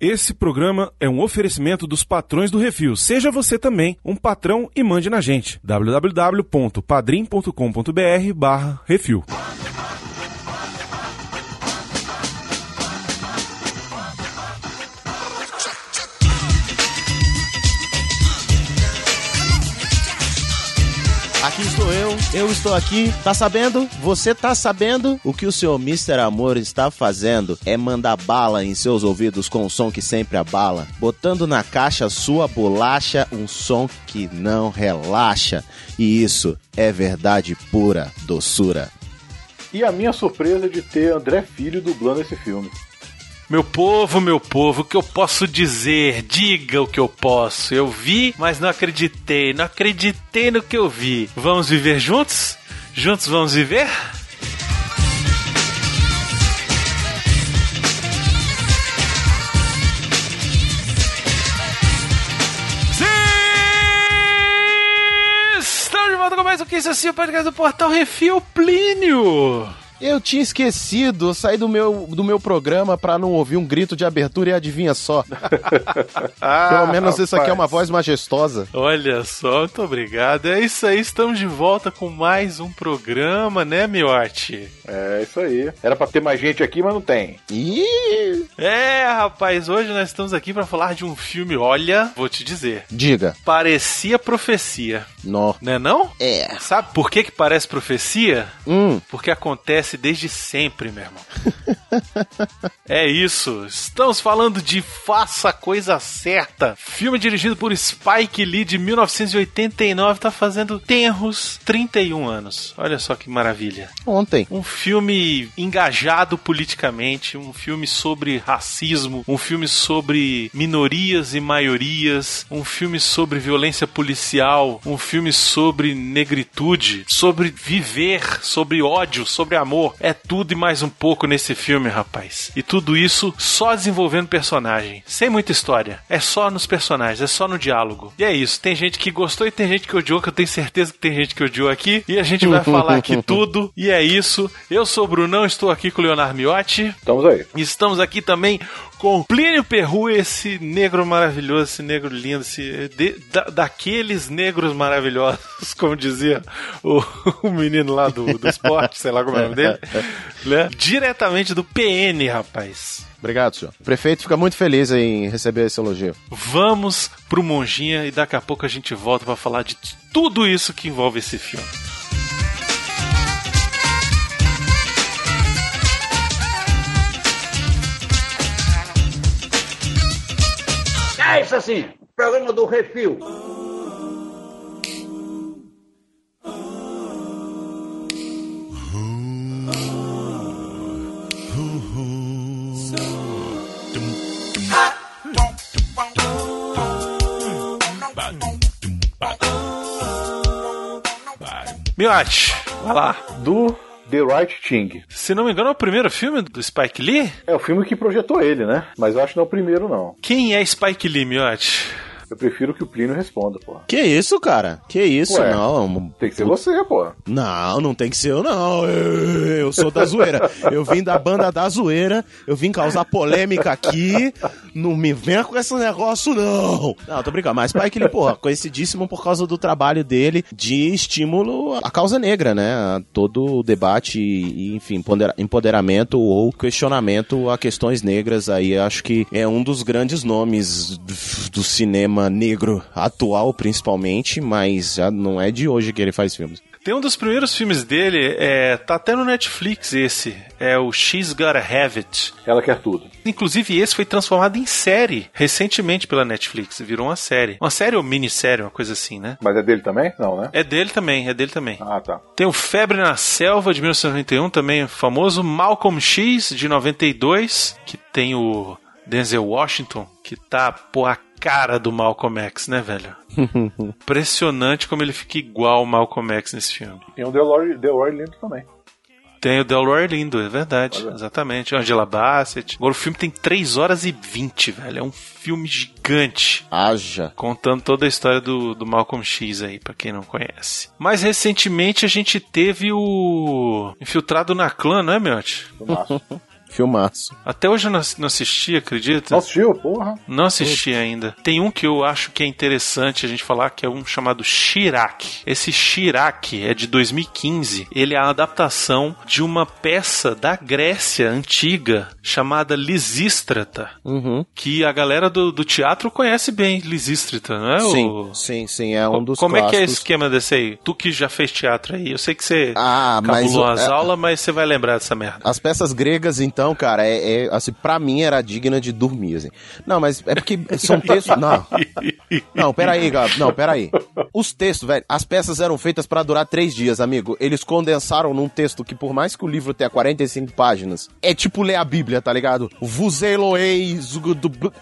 Esse programa é um oferecimento dos patrões do Refil. Seja você também um patrão e mande na gente. www.padrim.com.br barra Refil. Aqui estou eu, eu estou aqui. Tá sabendo? Você tá sabendo? O que o seu Mr. Amor está fazendo é mandar bala em seus ouvidos com um som que sempre abala, botando na caixa sua bolacha um som que não relaxa. E isso é verdade pura doçura. E a minha surpresa de ter André Filho dublando esse filme. Meu povo, meu povo, o que eu posso dizer? Diga o que eu posso. Eu vi, mas não acreditei. Não acreditei no que eu vi. Vamos viver juntos? Juntos vamos viver? Estamos de volta com mais um que isso assim, o podcast do Portal Refil Plínio. Eu tinha esquecido, eu saí do meu, do meu programa pra não ouvir um grito de abertura e adivinha só. Pelo menos isso aqui é uma voz majestosa. Olha só, muito obrigado. É isso aí, estamos de volta com mais um programa, né, Miotti? É isso aí. Era pra ter mais gente aqui, mas não tem. Ih! É, rapaz, hoje nós estamos aqui pra falar de um filme, olha, vou te dizer, Diga. parecia profecia, Nó. né não? É. Sabe por que que parece profecia? Hum. Porque acontece desde sempre, meu irmão. é isso. Estamos falando de Faça a Coisa Certa. Filme dirigido por Spike Lee de 1989. Tá fazendo tenros 31 anos. Olha só que maravilha. Ontem. Um filme engajado politicamente, um filme sobre racismo, um filme sobre minorias e maiorias, um filme sobre violência policial, um filme sobre negritude, sobre viver, sobre ódio, sobre amor. É tudo e mais um pouco nesse filme, rapaz. E tudo isso só desenvolvendo personagem, sem muita história. É só nos personagens, é só no diálogo. E é isso. Tem gente que gostou e tem gente que odiou, que eu tenho certeza que tem gente que odiou aqui. E a gente vai falar aqui tudo. E é isso. Eu sou o Brunão, estou aqui com o Leonardo Miotti. Estamos aí. Estamos aqui também com Plínio Perru, esse negro maravilhoso, esse negro lindo, esse, de- da- daqueles negros maravilhosos, como dizia o, o menino lá do, do esporte, sei lá como é o nome dele, né? Diretamente do PN, rapaz. Obrigado, senhor. O prefeito fica muito feliz em receber esse elogio. Vamos pro Monjinha e daqui a pouco a gente volta pra falar de tudo isso que envolve esse filme. É isso assim, programa do Refil. Miotti, vai lá. Do The Right Thing. Se não me engano, é o primeiro filme do Spike Lee? É o filme que projetou ele, né? Mas eu acho que não é o primeiro, não. Quem é Spike Lee, Miotti? Eu prefiro que o Plínio responda, pô. Que isso, cara? Que isso? Ué, não. Tem que ser você, pô. Não, não tem que ser eu, não. Eu, eu sou da zoeira. Eu vim da banda da zoeira. Eu vim causar polêmica aqui. Não me venha com esse negócio, não. Não, tô brincando. Mas Spike Lee, porra, conhecidíssimo por causa do trabalho dele de estímulo à causa negra, né? Todo o debate e, enfim, empodera- empoderamento ou questionamento a questões negras. Aí acho que é um dos grandes nomes do- do cinema negro atual, principalmente, mas já não é de hoje que ele faz filmes. Tem um dos primeiros filmes dele, é, tá até no Netflix esse, é o She's Gotta Have It. Ela quer tudo. Inclusive esse foi transformado em série recentemente pela Netflix, virou uma série. Uma série ou minissérie, uma coisa assim, né? Mas é dele também? Não, né? É dele também, é dele também. Ah, tá. Tem o Febre na Selva de 1991, também famoso. Malcolm X de 92, que tem o Denzel Washington, que tá, pô, a cara do Malcolm X, né, velho? Impressionante como ele fica igual ao Malcolm X nesse filme. Tem o Delroy, Delroy Lindo também. Tem o Delroy Lindo, é verdade. Olha. Exatamente. Angela Bassett. Agora o filme tem 3 horas e 20, velho. É um filme gigante. Haja. Contando toda a história do, do Malcolm X aí, pra quem não conhece. Mais recentemente a gente teve o Infiltrado na Clã, não é, Miotti? Filmaço. Até hoje eu não não assisti, acredita? Não assistiu? Porra. Não assisti ainda. Tem um que eu acho que é interessante a gente falar, que é um chamado Shirak. Esse Shirak é de 2015. Ele é a adaptação de uma peça da Grécia antiga chamada Lisístrata, Uhum. que a galera do, do teatro conhece bem Lisístrata, não é? Sim, o- sim, sim, é um dos Como é que é o clássicos. esquema desse aí? Tu que já fez teatro aí, eu sei que você Ah, mas cabulou o- as é- aulas, mas você vai lembrar dessa merda. As peças gregas, então, cara, é, é assim, pra mim era digna de dormir, assim. Não, mas é porque são textos. Não. Não, peraí, Gabo. Não, peraí. Os textos, velho, as peças eram feitas pra durar três dias, amigo. Eles condensaram num texto que, por mais que o livro tenha 45 páginas, é tipo ler a Bíblia, tá ligado? Vuzeloei.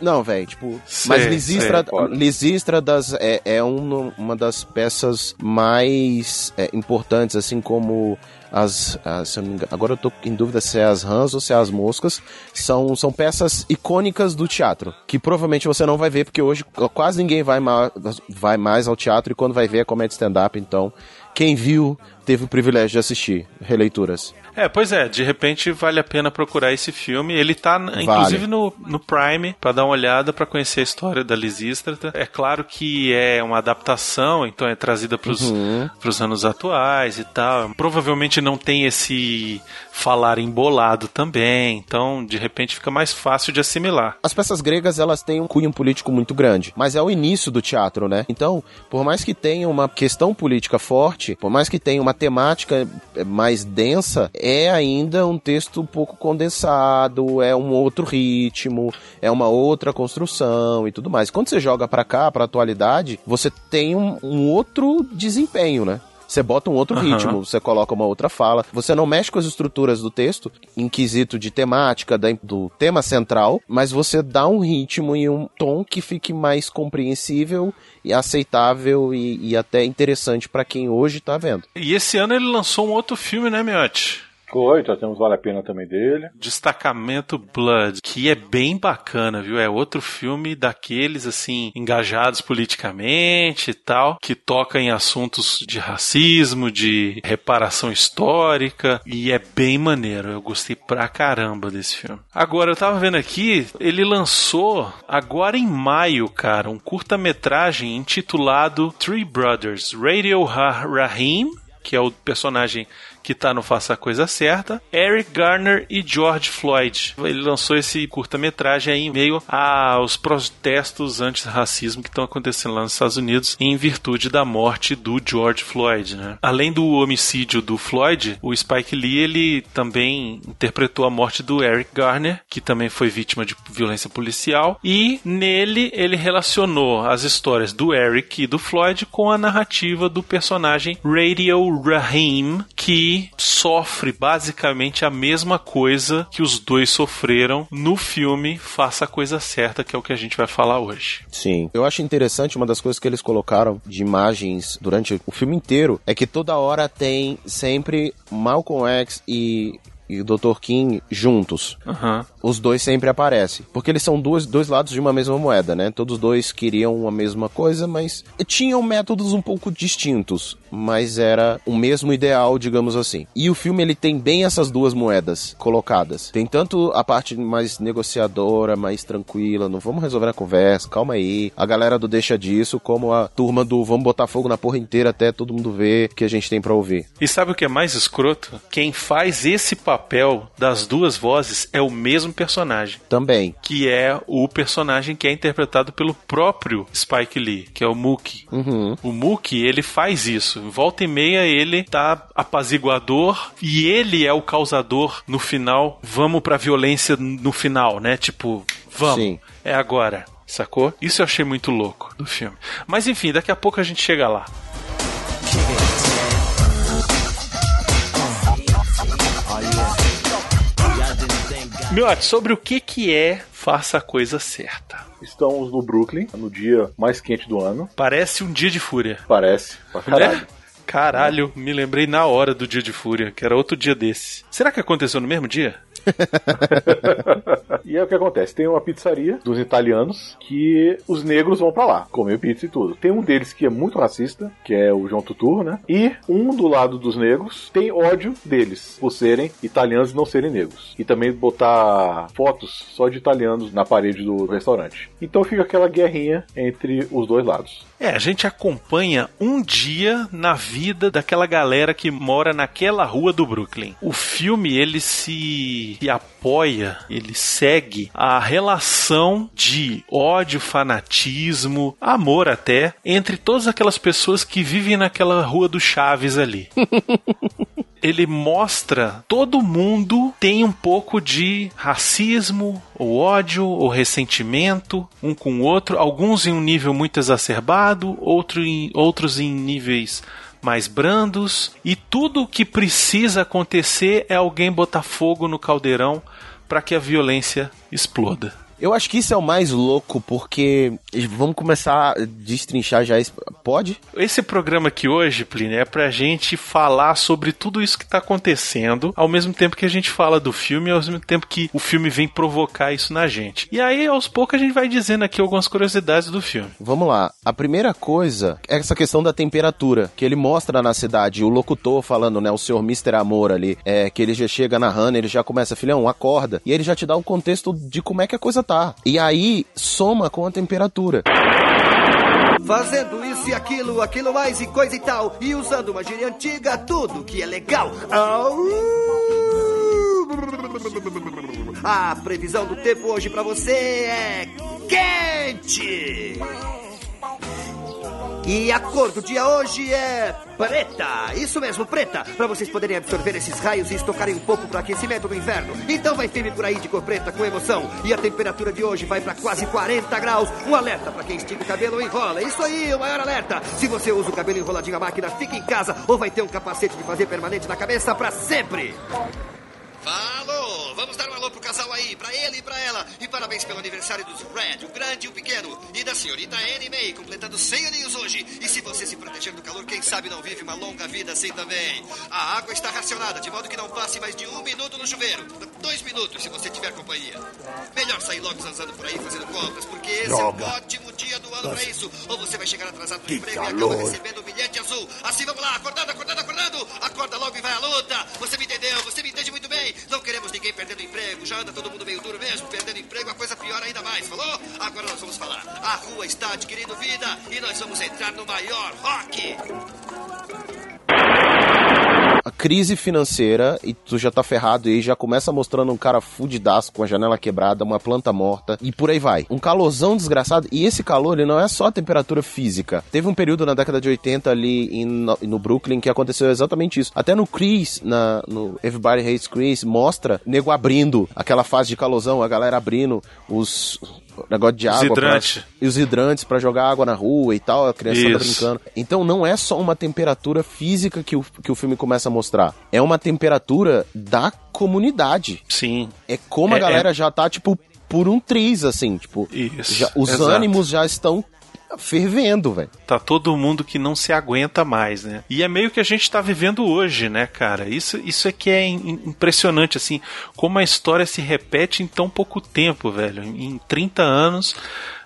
Não, velho, tipo. Mas Lisistra, sei, foda. Lisístradas é, é um- uma das peças mais é, importantes, assim como as, as- engano, agora eu tô em dúvida se é as rãs ou se é as moscas, são, são peças icônicas do teatro, que provavelmente você não vai ver, porque hoje quase ninguém vai, ma vai mais ao teatro e quando vai ver é comédia stand-up, então quem viu teve o privilégio de assistir releituras. É, pois é, de repente vale a pena procurar esse filme. Ele tá, n- inclusive, no, no Prime, pra dar uma olhada, pra conhecer a história da Lisístrata. É claro que é uma adaptação, então é trazida pros, Uhum. pros anos atuais e tal. Provavelmente não tem esse falar embolado também, então de repente fica mais fácil de assimilar. As peças gregas, elas têm um cunho político muito grande, mas é o início do teatro, né? Então, por mais que tenha uma questão política forte, por mais que tenha uma temática eh, mais densa, é ainda um texto um pouco condensado, é um outro ritmo, é uma outra construção e tudo mais. Quando você joga pra cá, pra atualidade, você tem um, um outro desempenho, né? Você bota um outro Aham. ritmo, você coloca uma outra fala. Você não mexe com as estruturas do texto, em quesito de temática, da- do tema central, mas você dá um ritmo e um tom que fique mais compreensível e aceitável e, e até interessante pra quem hoje tá vendo. E esse ano ele lançou um outro filme, né, Miotti? Foi, já temos Vale a Pena também dele. Destacamento Blood, que é bem bacana, viu? É outro filme daqueles, assim, engajados politicamente e tal, que toca em assuntos de racismo, de reparação histórica, e é bem maneiro. Eu gostei pra caramba desse filme. Agora, eu tava vendo aqui, ele lançou agora em maio, cara, um curta-metragem intitulado Three Brothers, Radio Ra- Rahim, que é o personagem que tá no Faça a Coisa Certa, Eric Garner e George Floyd. Ele lançou esse curta-metragem em meio aos protestos anti-racismo que estão acontecendo lá nos Estados Unidos em virtude da morte do George Floyd, né? Além do homicídio do Floyd, o Spike Lee ele também interpretou a morte do Eric Garner, que também foi vítima de violência policial, e nele ele relacionou as histórias do Eric e do Floyd com a narrativa do personagem Radio Rahim, que sofre basicamente a mesma coisa que os dois sofreram no filme Faça a Coisa Certa, que é o que a gente vai falar hoje. Sim. Eu acho interessante uma das coisas que eles colocaram de imagens durante o filme inteiro é que toda hora tem sempre Malcolm X e, e o Dr. King juntos. Aham. Os dois sempre aparecem. Porque eles são dois, dois lados de uma mesma moeda, né? Todos dois queriam a mesma coisa, mas tinham métodos um pouco distintos. Mas era o mesmo ideal, digamos assim. E o filme ele tem bem essas duas moedas colocadas. Tem tanto a parte mais negociadora, mais tranquila, não vamos resolver a conversa, calma aí. A galera do deixa disso, como a turma do vamos botar fogo na porra inteira até todo mundo ver o que a gente tem pra ouvir. E sabe o que é mais escroto? Quem faz esse papel das duas vozes é o mesmo personagem. Também. Que é o personagem que é interpretado pelo próprio Spike Lee, que é o Mookie. Uhum. O Mookie, ele faz isso. Volta e meia ele tá apaziguador e ele é o causador no final. Vamos pra violência no final, né? Tipo, vamos. Sim. É agora. Sacou? Isso eu achei muito louco do filme. Mas enfim, daqui a pouco a gente chega lá. Miotti, sobre o que que é Faça a Coisa Certa? Estamos no Brooklyn, no dia mais quente do ano. Parece um dia de fúria. Parece, pra caralho. Né? Caralho, me lembrei na hora do Dia de Fúria, que era outro dia desse. Será que aconteceu no mesmo dia? e é o que acontece: tem uma pizzaria dos italianos que os negros vão pra lá comer pizza e tudo. Tem um deles que é muito racista, que é o João Tutur, né? E um do lado dos negros tem ódio deles por serem italianos e não serem negros. E também botar fotos só de italianos na parede do restaurante. Então fica aquela guerrinha entre os dois lados. É, a gente acompanha um dia na vida daquela galera que mora naquela rua do Brooklyn. O filme ele se, se apoia, ele segue a relação de ódio, fanatismo, amor até entre todas aquelas pessoas que vivem naquela rua do Chaves ali. ele mostra todo mundo tem um pouco de racismo, ou ódio, ou ressentimento um com o outro, alguns em um nível muito exacerbado, outro em, outros em níveis mais brandos, e tudo o que precisa acontecer é alguém botar fogo no caldeirão para que a violência exploda. Eu acho que isso é o mais louco, porque vamos começar a destrinchar já. Esse... Pode? Esse programa aqui hoje, Plínio, é pra gente falar sobre tudo isso que tá acontecendo, ao mesmo tempo que a gente fala do filme, ao mesmo tempo que o filme vem provocar isso na gente. E aí, aos poucos, a gente vai dizendo aqui algumas curiosidades do filme. Vamos lá. A primeira coisa é essa questão da temperatura, que ele mostra na cidade, o locutor falando, né, o senhor Mr. Amor ali, é, que ele já chega narrando, ele já começa, filhão, acorda, e ele já te dá o contexto de como é que a coisa E aí soma com a temperatura. Fazendo isso e aquilo, aquilo mais e coisa e tal. E usando uma gíria antiga, tudo que é legal. A previsão do tempo hoje para você é quente. E a cor do dia hoje é preta. Isso mesmo, preta. Para vocês poderem absorver esses raios e estocarem um pouco para aquecimento do inverno. Então vai firme por aí de cor preta com emoção. E a temperatura de hoje vai para quase 40 graus. Um alerta para quem estica o cabelo ou enrola. Isso aí, o maior alerta. Se você usa o cabelo enroladinho à máquina, fique em casa ou vai ter um capacete de fazer permanente na cabeça para sempre. Falou! Vamos dar um alô pro casal aí, pra ele e pra ela. E parabéns pelo aniversário dos Red, o grande e o pequeno. E da senhorita Annie May, completando 100 aninhos hoje. E se você se proteger do calor, quem sabe não vive uma longa vida assim também. A água está racionada, de modo que não passe mais de um minuto no chuveiro. Dois minutos, se você tiver companhia. Melhor sair logo zanzando por aí fazendo compras, porque esse Droga. é um ótimo dia do ano pra isso. Ou você vai chegar atrasado no emprego e calor. acaba recebendo um bilhete azul. Assim, vamos lá, acordando, acordando, acordando. Acorda logo e vai à luta. Você me entendeu? Você me entende muito bem. Não queremos ninguém perdendo emprego. Já anda todo mundo meio duro mesmo. Perdendo emprego, a coisa pior ainda mais. Falou? Agora nós vamos falar. A rua está adquirindo vida e nós vamos entrar no maior rock. Crise financeira e tu já tá ferrado aí, já começa mostrando um cara fudidaço com a janela quebrada, uma planta morta e por aí vai. Um calorzão desgraçado. E esse calor, ele não é só a temperatura física. Teve um período na década de 80 ali em, no, no Brooklyn que aconteceu exatamente isso. Até no Chris, na, no Everybody Hates Chris, mostra nego abrindo aquela fase de calorzão, a galera abrindo os negócio de Os água. pra- hidrantes. e os hidrantes pra jogar água na rua e tal, a criançada Isso. brincando. Então não é só uma temperatura física que o, que o filme começa a mostrar. É uma temperatura da comunidade. Sim. É como a É- galera já tá, tipo, por um triz, assim, tipo. Isso, já- os exato. ânimos já estão fervendo, velho. Tá todo mundo que não se aguenta mais, né? E é meio que a gente tá vivendo hoje, né, cara? Isso, isso é que é im- impressionante, assim, como a história se repete em tão pouco tempo, velho. Em 30 anos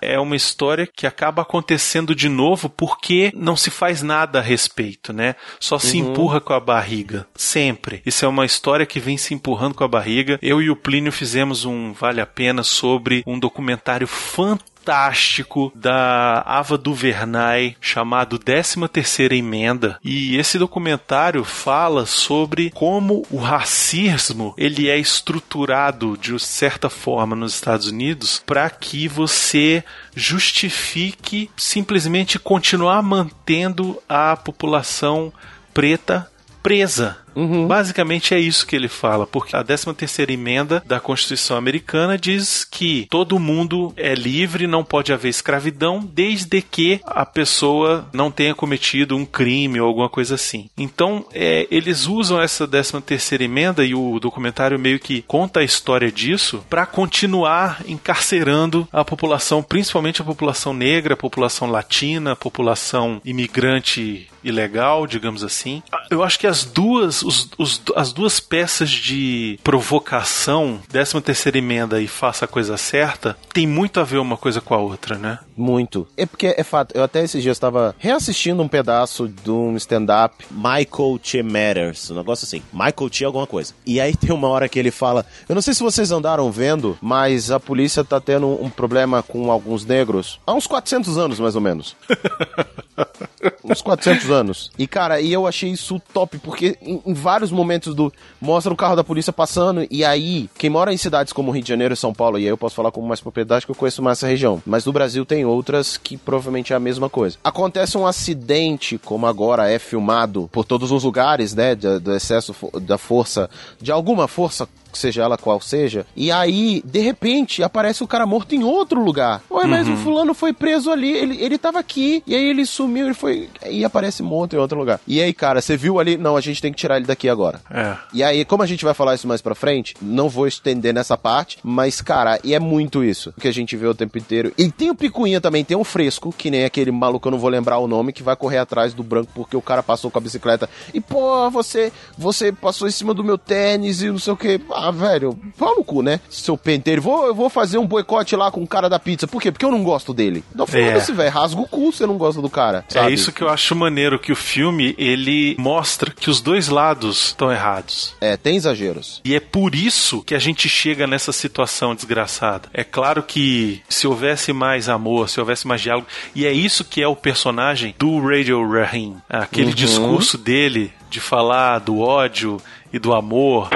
é uma história que acaba acontecendo de novo porque não se faz nada a respeito, né? Só se empurra com a barriga. Sempre. Isso é uma história que vem se empurrando com a barriga. Eu e o Plínio fizemos um Vale a Pena sobre um documentário fantástico fantástico da Ava DuVernay chamado 13 Terceira Emenda. E esse documentário fala sobre como o racismo ele é estruturado de certa forma nos Estados Unidos para que você justifique simplesmente continuar mantendo a população preta presa Basicamente é isso que ele fala, porque a 13 terceira emenda da Constituição Americana diz que todo mundo é livre, não pode haver escravidão, desde que a pessoa não tenha cometido um crime ou alguma coisa assim. Então, é, eles usam essa 13 terceira emenda e o documentário meio que conta a história disso para continuar encarcerando a população, principalmente a população negra, a população latina, a população imigrante ilegal, digamos assim. Eu acho que as duas, os- os- as duas peças de provocação, 13 terceira emenda e faça a coisa certa, tem muito a ver uma coisa com a outra, né? Muito. É porque é fato, eu até esses dias estava reassistindo um pedaço de um stand-up Michael Che Matters, um negócio assim. Michael Che alguma coisa. E aí tem uma hora que ele fala, eu não sei se vocês andaram vendo, mas a polícia tá tendo um problema com alguns negros há uns 400 anos mais ou menos. uns 400 anos. E cara, e eu achei isso top, porque em, em vários momentos do mostra o carro da polícia passando e aí quem mora em cidades como Rio de Janeiro e São Paulo, e aí eu posso falar com mais propriedade que eu conheço mais essa região, mas no Brasil tem outras que provavelmente é a mesma coisa. Acontece um acidente, como agora é filmado por todos os lugares, né, do, do excesso da força, de alguma força seja ela qual seja, e aí, de repente, aparece o cara morto em outro lugar. Ué, mas o fulano foi preso ali, ele, ele tava aqui, e aí ele sumiu, ele foi. E aparece morto em outro lugar. E aí, cara, você viu ali? Não, a gente tem que tirar ele daqui agora. É. E aí, como a gente vai falar isso mais pra frente, não vou estender nessa parte, mas, cara, e é muito isso que a gente vê o tempo inteiro. E tem o picuinha também, tem um fresco, que nem aquele maluco, eu não vou lembrar o nome, que vai correr atrás do branco porque o cara passou com a bicicleta. E, pô, você, você passou em cima do meu tênis e não sei o que. Ah, velho, pau no cu, né? Seu penteiro. Vou, eu vou fazer um boicote lá com o cara da pizza. Por quê? Porque eu não gosto dele. Não, foda-se, velho. Rasga o cu, você não gosta do cara. É sabe? isso que eu acho maneiro, que o filme, ele mostra que os dois lados estão errados. É, tem exageros. E é por isso que a gente chega nessa situação desgraçada. É claro que se houvesse mais amor, se houvesse mais diálogo, e é isso que é o personagem do Radio Rahim. Aquele Uhum. discurso dele de falar do ódio e do amor.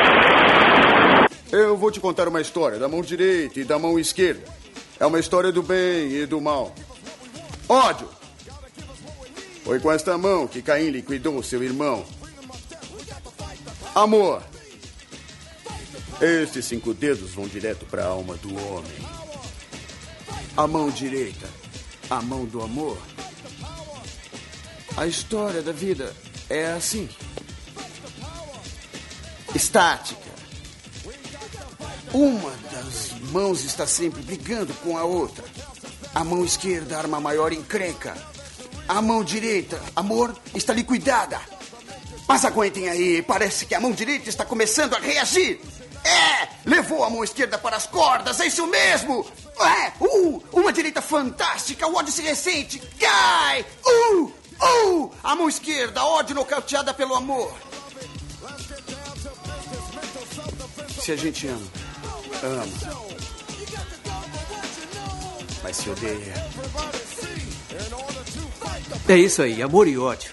Eu vou te contar uma história da mão direita e da mão esquerda. É uma história do bem e do mal. Ódio! Foi com esta mão que Caim liquidou seu irmão. Amor! Estes cinco dedos vão direto para a alma do homem. A mão direita, a mão do amor. A história da vida é assim. Estática. Uma das mãos está sempre brigando com a outra. A mão esquerda arma maior encrenca. A mão direita, amor, está liquidada. Mas aguentem aí, parece que a mão direita está começando a reagir. É, levou a mão esquerda para as cordas, é isso mesmo. É, uh, uma direita fantástica, o ódio se ressente, cai. Uh, uh, a mão esquerda, ódio nocauteada pelo amor. Se a gente ama, ama. Mas se odeia. É isso aí, amor e ódio.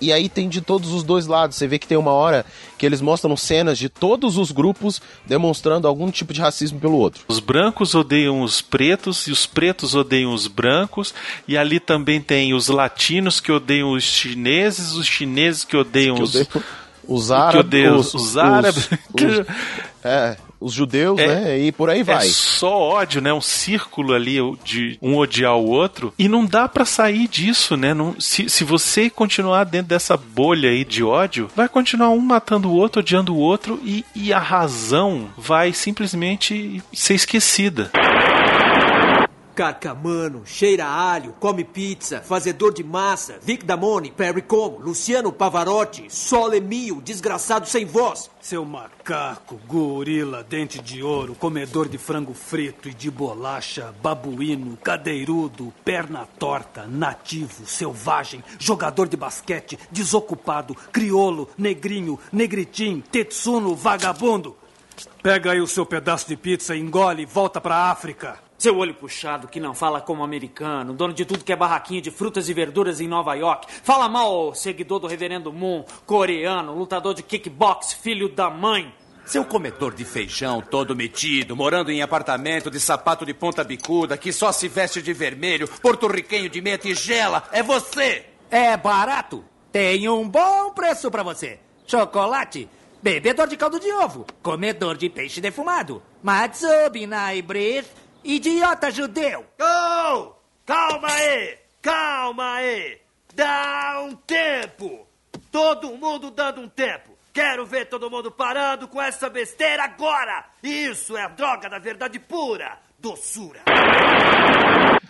E aí tem de todos os dois lados. Você vê que tem uma hora que eles mostram cenas de todos os grupos demonstrando algum tipo de racismo pelo outro. Os brancos odeiam os pretos e os pretos odeiam os brancos. E ali também tem os latinos que odeiam os chineses, os chineses que odeiam Que os. odeiam os que árabes, odeiam os, os árabes. os- é, os judeus, É- né? E por aí vai. É só ódio, né? Um círculo ali de um odiar o outro. E não dá pra sair disso, né? Não, se, se você continuar dentro dessa bolha aí de ódio, vai continuar um matando o outro, odiando o outro, e, e a razão vai simplesmente ser esquecida. Carcamano, cheira a alho, come pizza, fazedor de massa, Vic Damone, Perry Como, Luciano Pavarotti, Sole Mio, desgraçado sem voz. Seu macaco, gorila, dente de ouro, comedor de frango frito e de bolacha, babuíno, cadeirudo, perna torta, nativo, selvagem, jogador de basquete, desocupado, criolo, negrinho, negritim, tetsuno, vagabundo. Pega aí o seu pedaço de pizza, engole e volta pra África. Seu olho puxado que não fala como americano, dono de tudo que é barraquinha de frutas e verduras em Nova York. Fala mal, seguidor do Reverendo Moon, coreano, lutador de kickbox, filho da mãe. Seu comedor de feijão todo metido, morando em apartamento de sapato de ponta bicuda, que só se veste de vermelho, porto-riquenho de meia tigela, é você! É barato. Tem um bom preço pra você. Chocolate, bebedor de caldo de ovo, comedor de peixe defumado, Matsubi idiota judeu. Oh! Calma aí! Calma aí! Dá um tempo! Todo mundo dando um tempo! Quero ver todo mundo parando com essa besteira agora! Isso é a droga da verdade pura! Doçura!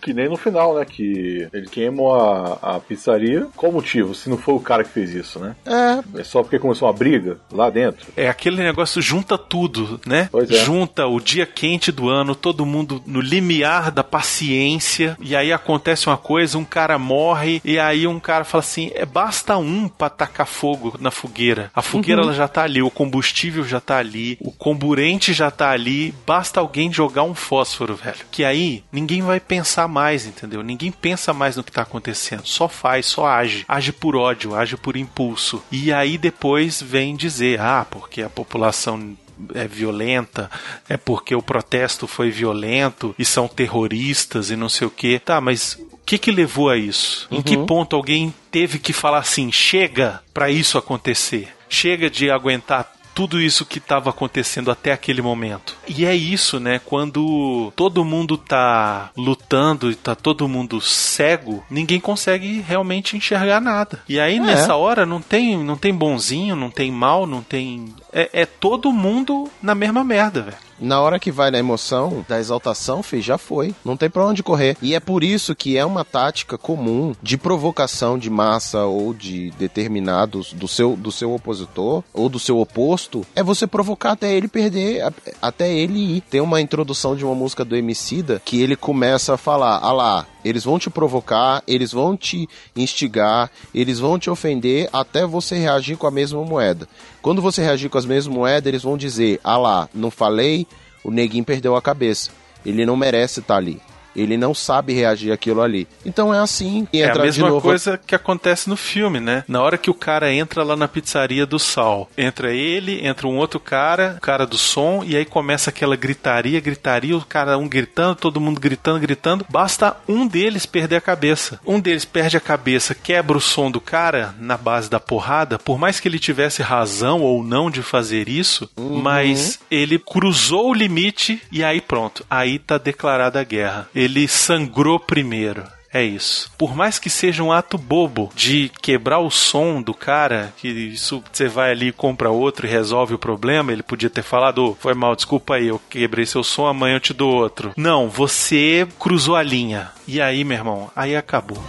Que nem no final, né? Que eles queimam a, a pizzaria. Qual o motivo? Se não foi o cara que fez isso, né? É. É só porque começou uma briga lá dentro. É aquele negócio junta tudo, né? Pois é. Junta o dia quente do ano, todo mundo no limiar da paciência, e aí acontece uma coisa, um cara morre, e aí um cara fala assim: é, basta um pra tacar fogo na fogueira. A fogueira Uhum. ela já tá ali, o combustível já tá ali, o comburente já tá ali, basta alguém jogar um fósforo, velho. Que aí ninguém vai pensar mais, entendeu? Ninguém pensa mais no que tá acontecendo, só faz, só age. Age por ódio, age por impulso. E aí depois vem dizer: ah, porque a população é violenta, é porque o protesto foi violento e são terroristas e não sei o que. Tá, mas o que que levou a isso? Em que Uhum. ponto alguém teve que falar assim, chega pra isso acontecer? Chega de aguentar tudo isso que estava acontecendo até aquele momento. E é isso, né? Quando todo mundo tá lutando e tá todo mundo cego, ninguém consegue realmente enxergar nada. E aí É. nessa hora não tem, não tem bonzinho, não tem mal, não tem é, é todo mundo na mesma merda, velho. Na hora que vai na emoção, da exaltação, filho, já foi. Não tem pra onde correr. E é por isso que é uma tática comum de provocação de massa ou de determinados do seu, do seu opositor ou do seu oposto, é você provocar até ele perder, até ele ir. Tem uma introdução de uma música do Emicida que ele começa a falar, ah lá, eles vão te provocar, eles vão te instigar, eles vão te ofender até você reagir com a mesma moeda. Quando você reagir com as mesmas moedas, eles vão dizer: ah lá, não falei, o neguinho perdeu a cabeça. Ele não merece estar ali. Ele não sabe reagir àquilo ali. Então é assim. E É a mesma coisa que acontece no filme, né? Na hora que o cara entra lá na pizzaria do Sal, entra ele, entra um outro cara, o cara do som, e aí começa aquela gritaria, gritaria, o cara um gritando, todo mundo gritando, gritando. Basta um deles perder a cabeça. Um deles perde a cabeça, quebra o som do cara na base da porrada, por mais que ele tivesse razão ou não de fazer isso, mas ele cruzou o limite e aí pronto, aí tá declarada a guerra. Ele sangrou primeiro. É isso. Por mais que seja um ato bobo de quebrar o som do cara, que isso você vai ali, compra outro e resolve o problema, ele podia ter falado, "Ô, foi mal, desculpa aí, eu quebrei seu som, amanhã eu te dou outro. Não, você cruzou a linha. E aí, meu irmão, aí acabou.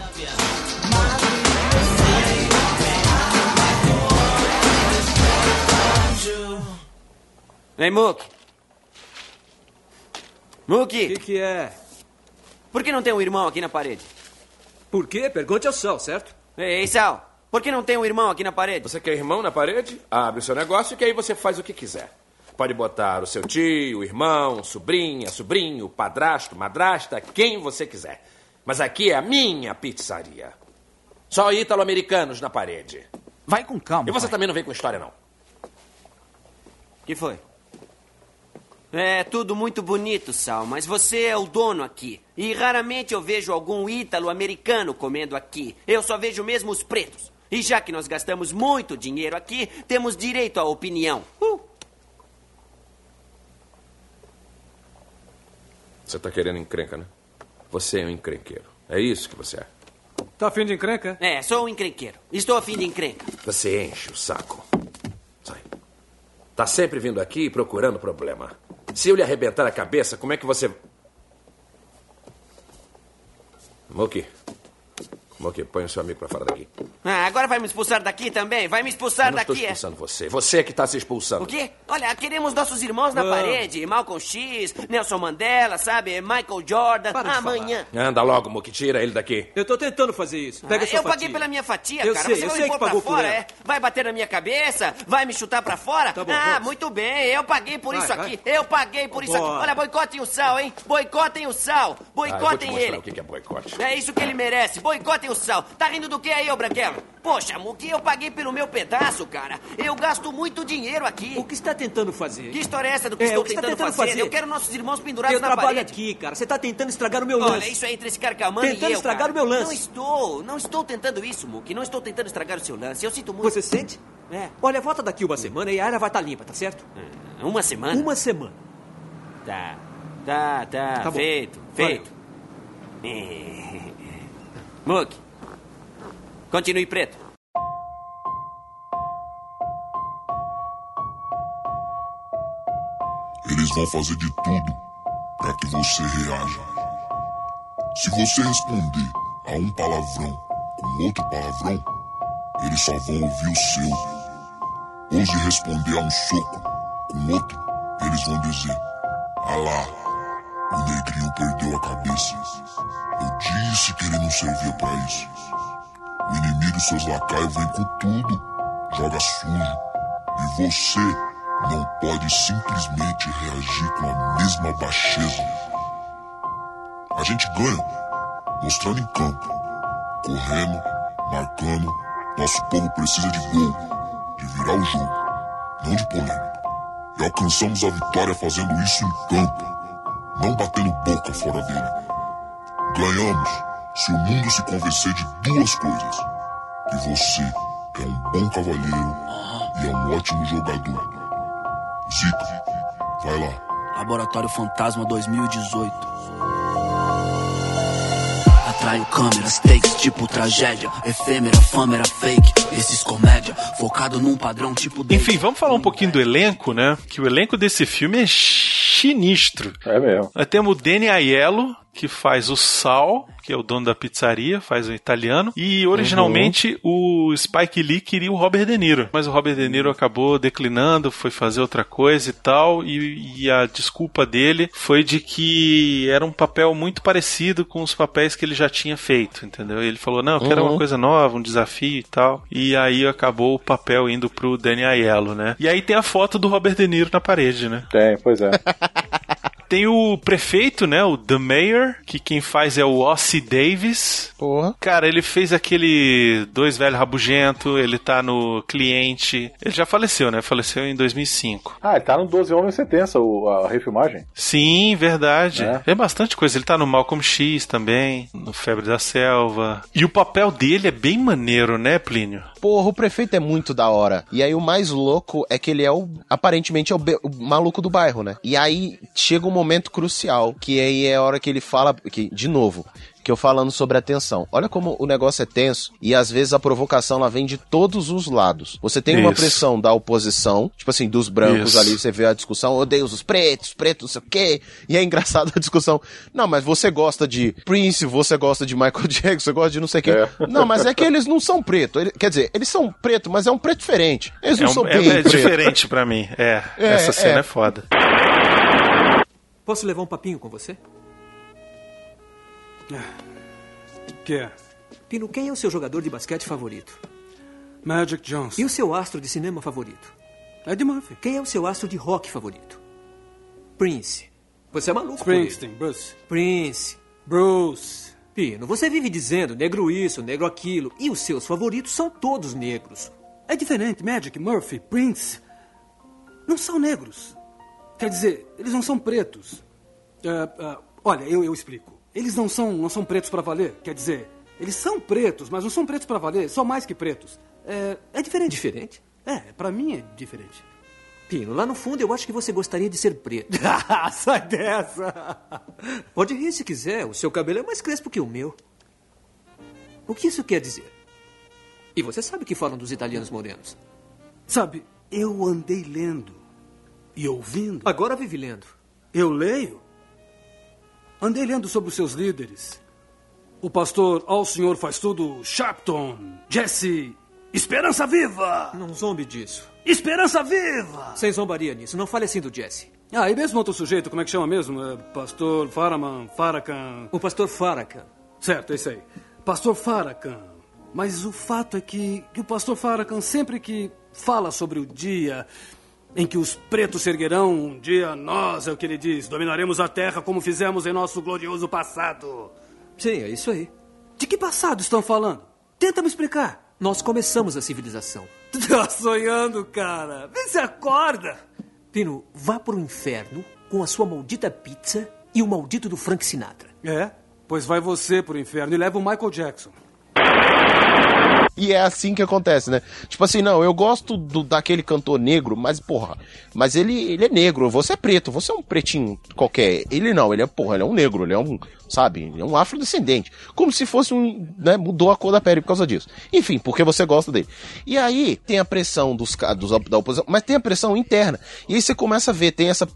Ei, Mook. Mookie. O que, que é? Por que não tem um irmão aqui na parede? Por quê? Pergunte ao Sal, certo? Ei, Sal. Por que não tem um irmão aqui na parede? Você quer irmão na parede? Abre o seu negócio que aí você faz o que quiser. Pode botar o seu tio, o irmão, sobrinha, sobrinho, padrasto, madrasta, quem você quiser. Mas aqui é a minha pizzaria. Só ítalo-americanos na parede. Vai com calma. E você também não vem com história, não. que foi? É tudo muito bonito, Sal, mas você é o dono aqui. E raramente eu vejo algum ítalo-americano comendo aqui. Eu só vejo mesmo os pretos. E já que nós gastamos muito dinheiro aqui, temos direito à opinião. Uh! Você tá querendo encrenca, né? Você é um encrenqueiro. É isso que você é. Tá afim de encrenca? É, sou um encrenqueiro. Estou afim de encrenca. Você enche o saco. Tá sempre vindo aqui procurando problema. Se eu lhe arrebentar a cabeça, como é que você. Moki. Moki, põe o seu amigo pra fora daqui. Ah, agora vai me expulsar daqui também? Vai me expulsar eu não estou daqui? é? expulsando você. Você é que tá se expulsando. O quê? Olha, queremos nossos irmãos na Não. parede. Malcolm X, Nelson Mandela, sabe? Michael Jordan. Para de Amanhã. Anda logo, Moki, tira ele daqui. Eu tô tentando fazer isso. Pega Ah, sua eu fatia. paguei pela minha fatia, Eu cara. sei, Você eu vai sei me pôr pra fora, é? Vai bater na minha cabeça? Vai me chutar pra fora? Tá bom, ah, vamos. muito bem. Eu paguei por Vai, isso vai. aqui. Eu paguei por isso aqui. Olha, boicotem o sal, hein? Boicotem o sal. Ah, eu vou te Boicotem mostrar ele. o que que é boicote. É isso que ele merece. Boicotem o sal. Tá rindo do que aí, ô Branquelo? Poxa, Muki, eu paguei pelo meu pedaço, cara. Eu gasto muito dinheiro aqui. O que está tentando fazer? Que história é essa do que É, estou o que está tentando, tentando fazer? fazer? Eu quero nossos irmãos pendurados Eu na trabalho parede. aqui, cara. Você está tentando estragar o meu Olha, lance. isso é entre esse carcamano e Tentando eu, estragar cara. o meu lance. Não estou, não estou tentando isso, Muki. Não estou tentando estragar o seu lance. Eu sinto muito. Você sente? É. Olha, volta daqui uma semana e a área vai estar limpa, tá certo? Uma semana? Uma semana. Tá, tá, tá. Tá bom. feito, Valeu. Muki, continue preto. Eles vão fazer de tudo para que você reaja. Se você responder a um palavrão com outro palavrão, eles só vão ouvir o seu. Ouse responder a um soco com outro, eles vão dizer: Ah lá, o negrinho perdeu a cabeça. Eu disse que ele não servia para isso. O inimigo e seus lacaios vem com tudo, joga sujo. E você não pode simplesmente reagir com a mesma baixeza. A gente ganha mostrando em campo, correndo, marcando. Nosso povo precisa de gol, de virar o jogo, não de polêmica. E alcançamos a vitória fazendo isso em campo, não batendo boca fora dele. Ganhamos se o mundo se convencer de duas coisas: que você é um bom cavalheiro e é um ótimo jogador. Zica, vai lá. Laboratório Fantasma 2018. Atraio câmeras, takes tipo tragédia. Efêmera, fama era fake. Esses comédia, focado num padrão tipo. Enfim, vamos falar um pouquinho do elenco, né? Que o elenco desse filme é sinistro. É mesmo. Nós temos o Danny Aiello, que faz o Sal, que é o dono da pizzaria, faz o italiano. E originalmente o Spike Lee queria o Robert De Niro, mas o Robert De Niro acabou declinando, foi fazer outra coisa e tal. E, e a desculpa dele foi de que era um papel muito parecido com os papéis que ele já tinha feito, entendeu? E ele falou: Não, eu quero Uhum. uma coisa nova, um desafio e tal. E aí acabou o papel indo pro Danny Aiello, né? E aí tem a foto do Robert De Niro na parede, né? Tem, pois é. Tem o prefeito, né? O The Mayor, que quem faz é o Ossie Davis. Porra. Cara, ele fez aquele Dois Velhos Rabugento, ele tá no Cliente. Ele já faleceu, né? Faleceu em 2005. Ah, ele tá no 12 Homens Sentença, a refilmagem. Sim, verdade. É. É. bastante coisa. Ele tá no Malcolm X também, no Febre da Selva. E o papel dele é bem maneiro, né, Plínio? Porra, o prefeito é muito da hora. E aí o mais louco é que ele é o. Aparentemente é o, be- o maluco do bairro, né? E aí chega um momento crucial, que aí é a hora que ele fala. Que, de novo. Que eu falando sobre a tensão. Olha como o negócio é tenso e às vezes a provocação ela vem de todos os lados. Você tem uma Isso. pressão da oposição, tipo assim, dos brancos Isso. ali, você vê a discussão, odeio os pretos, pretos, não sei o quê. E é engraçado a discussão. Não, mas você gosta de Prince, você gosta de Michael Jackson, você gosta de não sei quem. Não, mas é que eles não são pretos. Quer dizer, eles são pretos, mas é um preto diferente. Eles não é, um- são é- bem é preto. diferente pra mim. É, É, essa cena é. é foda. Posso levar um papinho com você? Que é? Pino, quem é o seu jogador de basquete favorito? Magic Johnson. E o seu astro de cinema favorito? Ed Murphy. Quem é o seu astro de rock favorito? Prince. Você é maluco. Springsteen, Bruce. Prince. Bruce. Pino, você vive dizendo negro isso, negro aquilo. E os seus favoritos são todos negros. É diferente. Magic, Murphy, Prince. Não são negros. Quer dizer, eles não são pretos. Ah, ah, olha, eu, eu explico. Eles não são, não são pretos pra valer. Quer dizer, eles são pretos, mas não são pretos pra valer. São mais que pretos. É, é diferente. Diferente? É, pra mim é diferente. Pino, lá no fundo eu acho que você gostaria de ser preto. Sai dessa! Pode rir se quiser, o seu cabelo é mais crespo que o meu. O que isso quer dizer? E você sabe o que falam dos italianos morenos? Sabe, eu andei lendo e ouvindo. Agora vive lendo. Eu leio. Andei lendo sobre os seus líderes. O pastor Ao Senhor Faz Tudo, Sharpton, Jesse, Esperança Viva! Não zombe disso. Esperança Viva! Sem zombaria nisso, não fale assim do Jesse. Ah, e mesmo outro sujeito, como é que chama mesmo? É, pastor Faraman, Farakan. O pastor Farrakhan. Certo, é isso aí. Pastor Farakan. Mas o fato é que, que o pastor Farakan, sempre que fala sobre o dia em que os pretos se erguerão, um dia nós, é o que ele diz, dominaremos a terra como fizemos em nosso glorioso passado. Sim, é isso aí. De que passado estão falando? Tenta me explicar. Nós começamos a civilização. Tá sonhando, cara. Vê se acorda. Pino, vá pro inferno com a sua maldita pizza e o maldito do Frank Sinatra. É? Pois vai você pro inferno e leva o Michael Jackson. E é assim que acontece, né? Tipo assim, não, eu gosto do, daquele cantor negro, mas porra, mas ele, ele é negro, você é preto, você é um pretinho qualquer. Ele não, ele é, porra, ele é um negro, ele é um, sabe, ele é um afrodescendente. Como se fosse um, né, mudou a cor da pele por causa disso. Enfim, porque você gosta dele. E aí tem a pressão dos, dos da oposição, mas tem a pressão interna. E aí você começa a ver, tem essa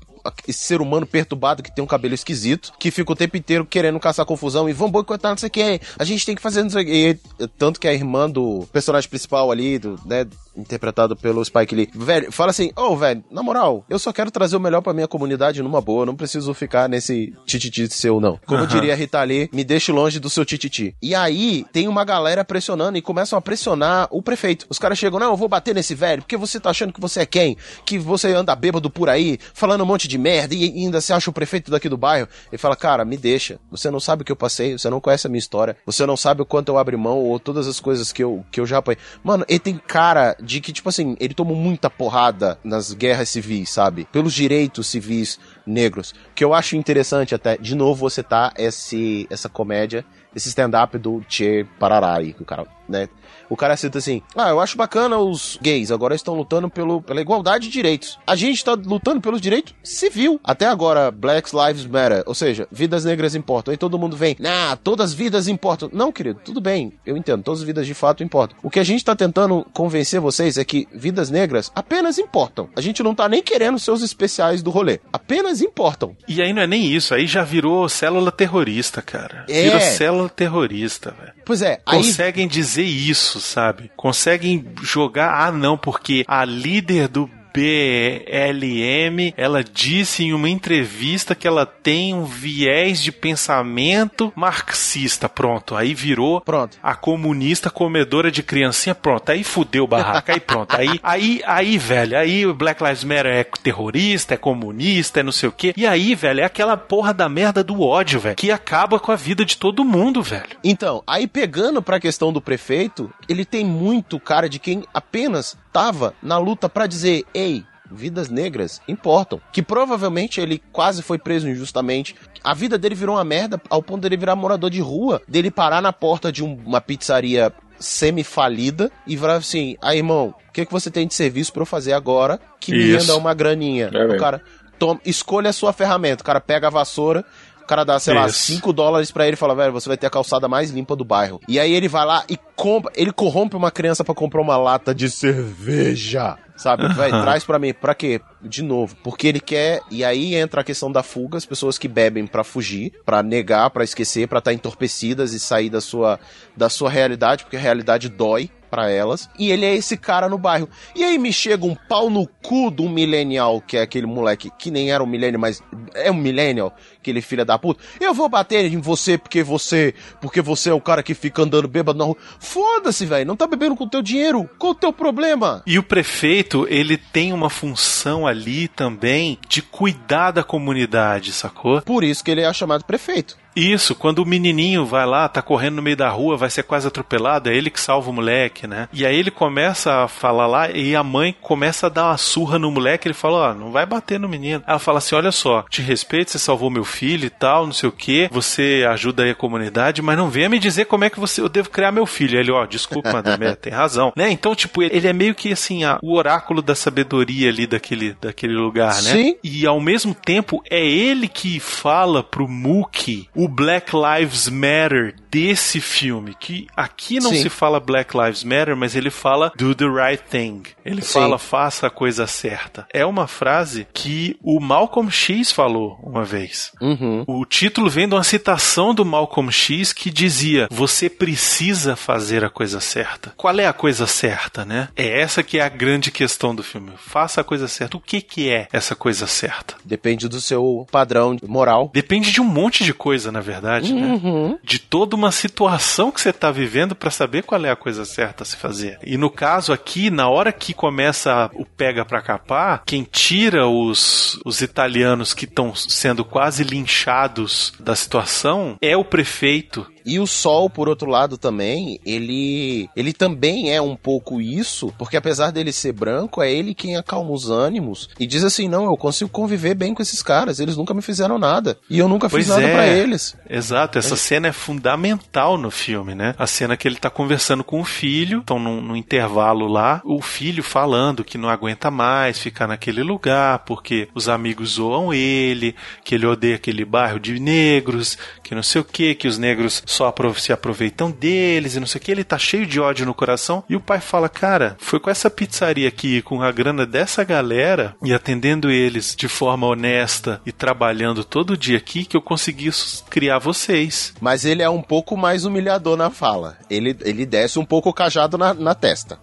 esse ser humano perturbado que tem um cabelo esquisito, que fica o tempo inteiro querendo caçar confusão e vamos boicotar não sei o que, a gente tem que fazer não sei o que. Tanto que a irmã do personagem principal ali, do, né, interpretado pelo Spike Lee, velho, fala assim: Ô, oh, velho, na moral, eu só quero trazer o melhor pra minha comunidade numa boa, não preciso ficar nesse tititi seu, não. Como Aham. diria a Rita Lee, me deixe longe do seu tititi. E aí, tem uma galera pressionando e começam a pressionar o prefeito. Os caras chegam: Não, eu vou bater nesse velho, porque você tá achando que você é quem? Que você anda bêbado por aí, falando um monte de merda e ainda se acha o prefeito daqui do bairro. Ele fala: Cara, me deixa. Você não sabe o que eu passei, você não conhece a minha história, você não sabe o quanto eu abri mão ou todas as coisas que eu, que eu já apanhei. Mano, ele tem cara de que, tipo assim, ele tomou muita porrada nas guerras civis, sabe? Pelos direitos civis negros. Que eu acho interessante até, de novo, você tá esse, essa comédia, esse stand-up do Che Pararari, que o cara, né? O cara cita assim: Ah, eu acho bacana os gays, agora estão lutando pelo, pela igualdade de direitos. A gente tá lutando pelos direitos civil. Até agora, Black Lives Matter, ou seja, vidas negras importam. Aí todo mundo vem, nah, todas as vidas importam. Não, querido, tudo bem, eu entendo, todas as vidas de fato importam. O que a gente tá tentando convencer vocês é que vidas negras apenas importam. A gente não tá nem querendo seus especiais do rolê. Apenas importam. E aí não é nem isso, aí já virou célula terrorista, cara. É. Virou célula terrorista, velho. Pois é, aí Conseguem dizer isso, sabe? Conseguem jogar, ah não, porque a líder do BLM, ela disse em uma entrevista que ela tem um viés de pensamento marxista. Pronto, aí virou pronto. a comunista comedora de criancinha. Pronto, aí fudeu o barraco, aí pronto. Aí, aí, aí, velho, aí o Black Lives Matter é terrorista, é comunista, é não sei o quê. E aí, velho, é aquela porra da merda do ódio, velho, que acaba com a vida de todo mundo, velho. Então, aí pegando pra questão do prefeito, ele tem muito cara de quem apenas tava na luta pra dizer, ei, vidas negras importam. Que provavelmente ele quase foi preso injustamente. A vida dele virou uma merda ao ponto dele virar morador de rua, dele parar na porta de um- uma pizzaria semi-falida e falar assim: aí, irmão, o que, que você tem de serviço pra eu fazer agora que me Isso. renda uma graninha? É o cara, toma, escolha a sua ferramenta. O cara pega a vassoura. O cara dá, sei lá, Isso. 5 dólares pra ele e fala, velho, você vai ter a calçada mais limpa do bairro. E aí ele vai lá e compra, ele corrompe uma criança pra comprar uma lata de cerveja. Sabe? Vai, Aham. traz pra mim. Pra quê? De novo. Porque ele quer. E aí entra a questão da fuga. As pessoas que bebem pra fugir, pra negar, pra esquecer, pra estar entorpecidas e sair da sua, da sua realidade, porque a realidade dói pra elas. E ele é esse cara no bairro. E aí me chega um pau no cu de um millennial, que é aquele moleque que nem era um millennial, mas é um millennial, aquele filho da puta. Eu vou bater em você porque você, porque você é o cara que fica andando bêbado na rua. Foda-se, velho. Não tá bebendo com o teu dinheiro. Qual o teu problema? E o prefeito, ele tem uma função ali também de cuidar da comunidade, sacou? Por isso que ele é chamado prefeito. Isso, quando o menininho vai lá, tá correndo no meio da rua, vai ser quase atropelado, é ele que salva o moleque, né? E aí ele começa a falar lá e a mãe começa a dar uma surra no moleque, ele fala, ó, não vai bater no menino. Ela fala assim, olha só, te respeito, você salvou meu filho e tal, não sei o que, você ajuda aí a comunidade, mas não venha me dizer como é que você, eu devo criar meu filho. Aí ele, ó, desculpa, madame, tem razão, né? Então, tipo, ele ele é meio que assim, a- o oráculo da sabedoria ali daquele, daquele lugar, né? Sim. E ao mesmo tempo é ele que fala pro Mookie o Black Lives Matter desse filme. Que aqui não Sim. se fala Black Lives Matter, mas ele fala do the right thing. Ele Sim. fala faça a coisa certa. É uma frase que o Malcolm X falou uma vez. Uhum. O título vem de uma citação do Malcolm X que dizia: Você precisa fazer a coisa certa. Qual é a coisa certa, né? É essa que é a grande questão do filme. Faça a coisa certa. O que, que é essa coisa certa? Depende do seu padrão moral. Depende de um monte de coisa, na verdade, né? Uhum. De toda uma situação que você está vivendo para saber qual é a coisa certa a se fazer. E no caso aqui, na hora que começa o pega pra capar, quem tira os, os italianos que estão sendo quase linchados da situação é o prefeito E o Sol, por outro lado, também, ele, ele também é um pouco isso, porque apesar dele ser branco, é ele quem acalma os ânimos e diz assim: não, eu consigo conviver bem com esses caras, eles nunca me fizeram nada. E eu nunca fiz Pois nada é. pra eles. Exato, essa cena é fundamental no filme, né? A cena que ele tá conversando com o filho, estão num, num intervalo lá, o filho falando que não aguenta mais ficar naquele lugar, porque os amigos zoam ele, que ele odeia aquele bairro de negros, que não sei o que, que os negros só se aproveitam deles e não sei o que. Ele tá cheio de ódio no coração. E o pai fala: Cara, foi com essa pizzaria aqui, com a grana dessa galera e atendendo eles de forma honesta e trabalhando todo dia aqui, que eu consegui criar vocês. Mas ele é um pouco mais humilhador na fala. Ele, ele desce um pouco o cajado na, na testa.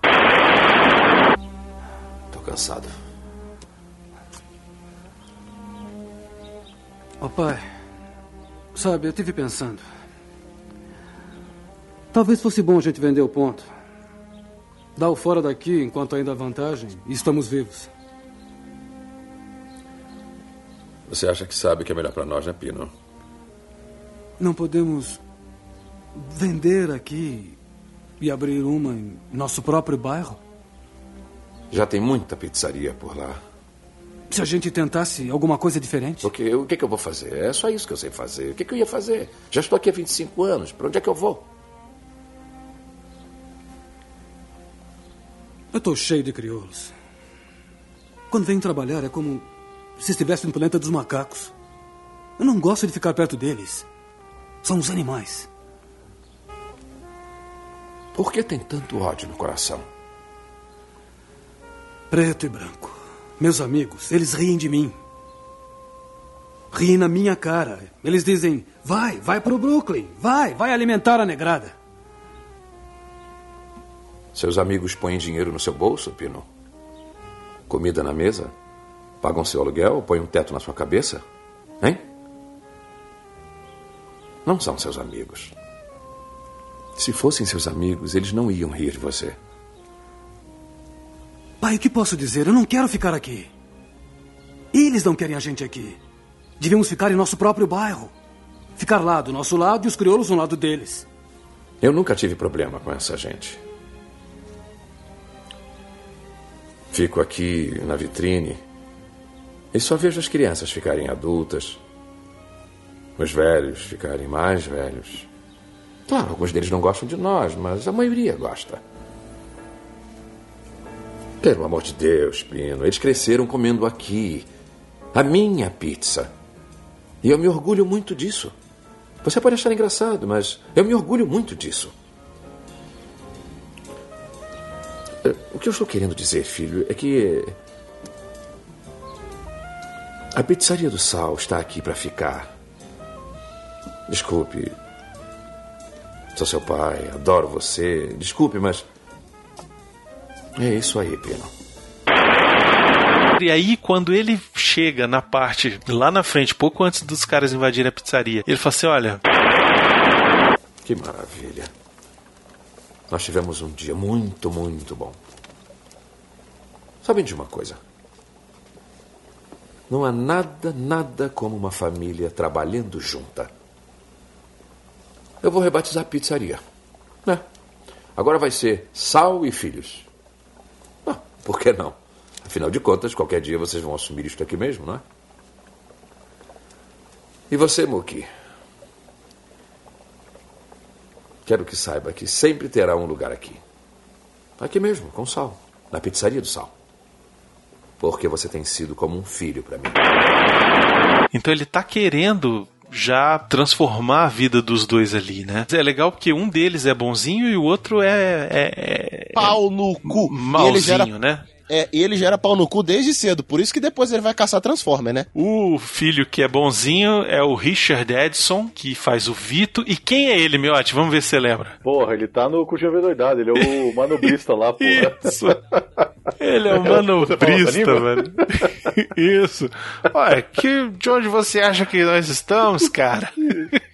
Tô cansado. Ô pai, sabe, eu tive pensando. Talvez fosse bom a gente vender o ponto. Dar o fora daqui enquanto ainda há vantagem e estamos vivos. Você acha que sabe que é melhor pra nós, né, Pino? Não podemos vender aqui e abrir uma em nosso próprio bairro? Já tem muita pizzaria por lá. Se a gente tentasse alguma coisa diferente? O que, o que, que eu vou fazer? É só isso que eu sei fazer. O que, que eu ia fazer? Já estou aqui há 25 anos. Pra onde é que eu vou? Eu estou cheio de crioulos. Quando venho trabalhar é como se estivesse no planeta dos macacos. Eu não gosto de ficar perto deles. São os animais. Por que tem tanto ódio no coração? Preto e branco. Meus amigos, eles riem de mim. Riem na minha cara. Eles dizem: vai, vai pro Brooklyn. Vai, vai alimentar a negrada. Seus amigos põem dinheiro no seu bolso, Pino? Comida na mesa? Pagam seu aluguel? Põem um teto na sua cabeça? Hein? Não são seus amigos. Se fossem seus amigos, eles não iam rir de você. Pai, o que posso dizer? Eu não quero ficar aqui. Eles não querem a gente aqui. Devíamos ficar em nosso próprio bairro. Ficar lá do nosso lado e os crioulos do lado deles. Eu nunca tive problema com essa gente. Fico aqui na vitrine e só vejo as crianças ficarem adultas, os velhos ficarem mais velhos. Claro, alguns deles não gostam de nós, mas a maioria gosta. Pelo amor de Deus, Pino, eles cresceram comendo aqui. A minha pizza. E eu me orgulho muito disso. Você pode achar engraçado, mas eu me orgulho muito disso. Eh, O que eu estou querendo dizer, filho, é que. A pizzaria do Sal está aqui para ficar. Desculpe. Sou seu pai, adoro você. Desculpe, mas. É isso aí, Pino. E aí, quando ele chega na parte lá na frente, pouco antes dos caras invadirem a pizzaria, ele fala assim: Olha, Que maravilha. Nós tivemos um dia muito, muito bom. Sabem de uma coisa? Não há nada, nada como uma família trabalhando junta. Eu vou rebatizar a pizzaria. Né? Agora vai ser Sal e Filhos. Por que não? Afinal de contas, qualquer dia vocês vão assumir isto aqui mesmo, não é? E você, Muki? Quero que saiba que sempre terá um lugar aqui. Aqui mesmo, com Sal. Na pizzaria do Sal. Porque você tem sido como um filho para mim. Então ele tá querendo já transformar a vida dos dois ali, né? É legal porque um deles é bonzinho e o outro é. é, é Pau no cu. E ele malzinho, né? É, ele gera pau no cu desde cedo, por isso que depois ele vai caçar Transformer, né? O filho que é bonzinho é o Richard Edson, que faz o Vito. E quem é ele, Miotti? Vamos ver se você lembra. Porra, ele tá no Curtindo Doidado, ele é o manobrista lá, porra. Isso. Ele é o manobrista, velho. Isso. Olha, que, de onde você acha que nós estamos, cara?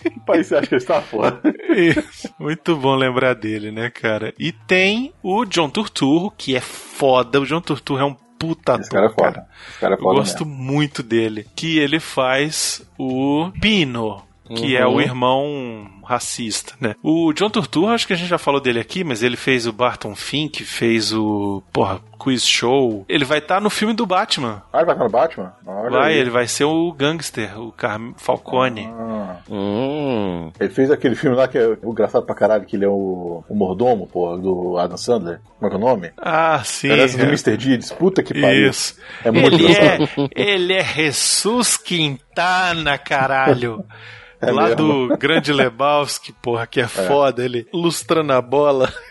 Que país você acha que ele está, porra? Isso. Muito bom lembrar dele, né, cara? E tem o John Turturro, que é foda. O John Turturro é um puta ator, cara é foda. Esse cara é Eu foda gosto muito dele. Que ele faz o Pino. que é o Uhum. irmão racista, né? O John Turturro, acho que a gente já falou dele aqui, mas ele fez o Barton Fink, fez o, porra, Quiz Show. Ele vai estar no filme do Batman. Ah, ele vai estar no Batman? Olha vai, aí. ele vai ser o gangster, o Car Falcone. Ah. Hum. Ele fez aquele filme lá que é engraçado pra caralho, que ele é o, o mordomo, pô, do Adam Sandler. Como é que é o nome? Ah, sim. Parece do é. Mr. Deeds. Puta que pariu. Isso. É muito ele, é, ele é Jesus Quintana, caralho. É Lá mesmo. do Grande Lebowski, porra, que é, foda, ele lustrando a bola.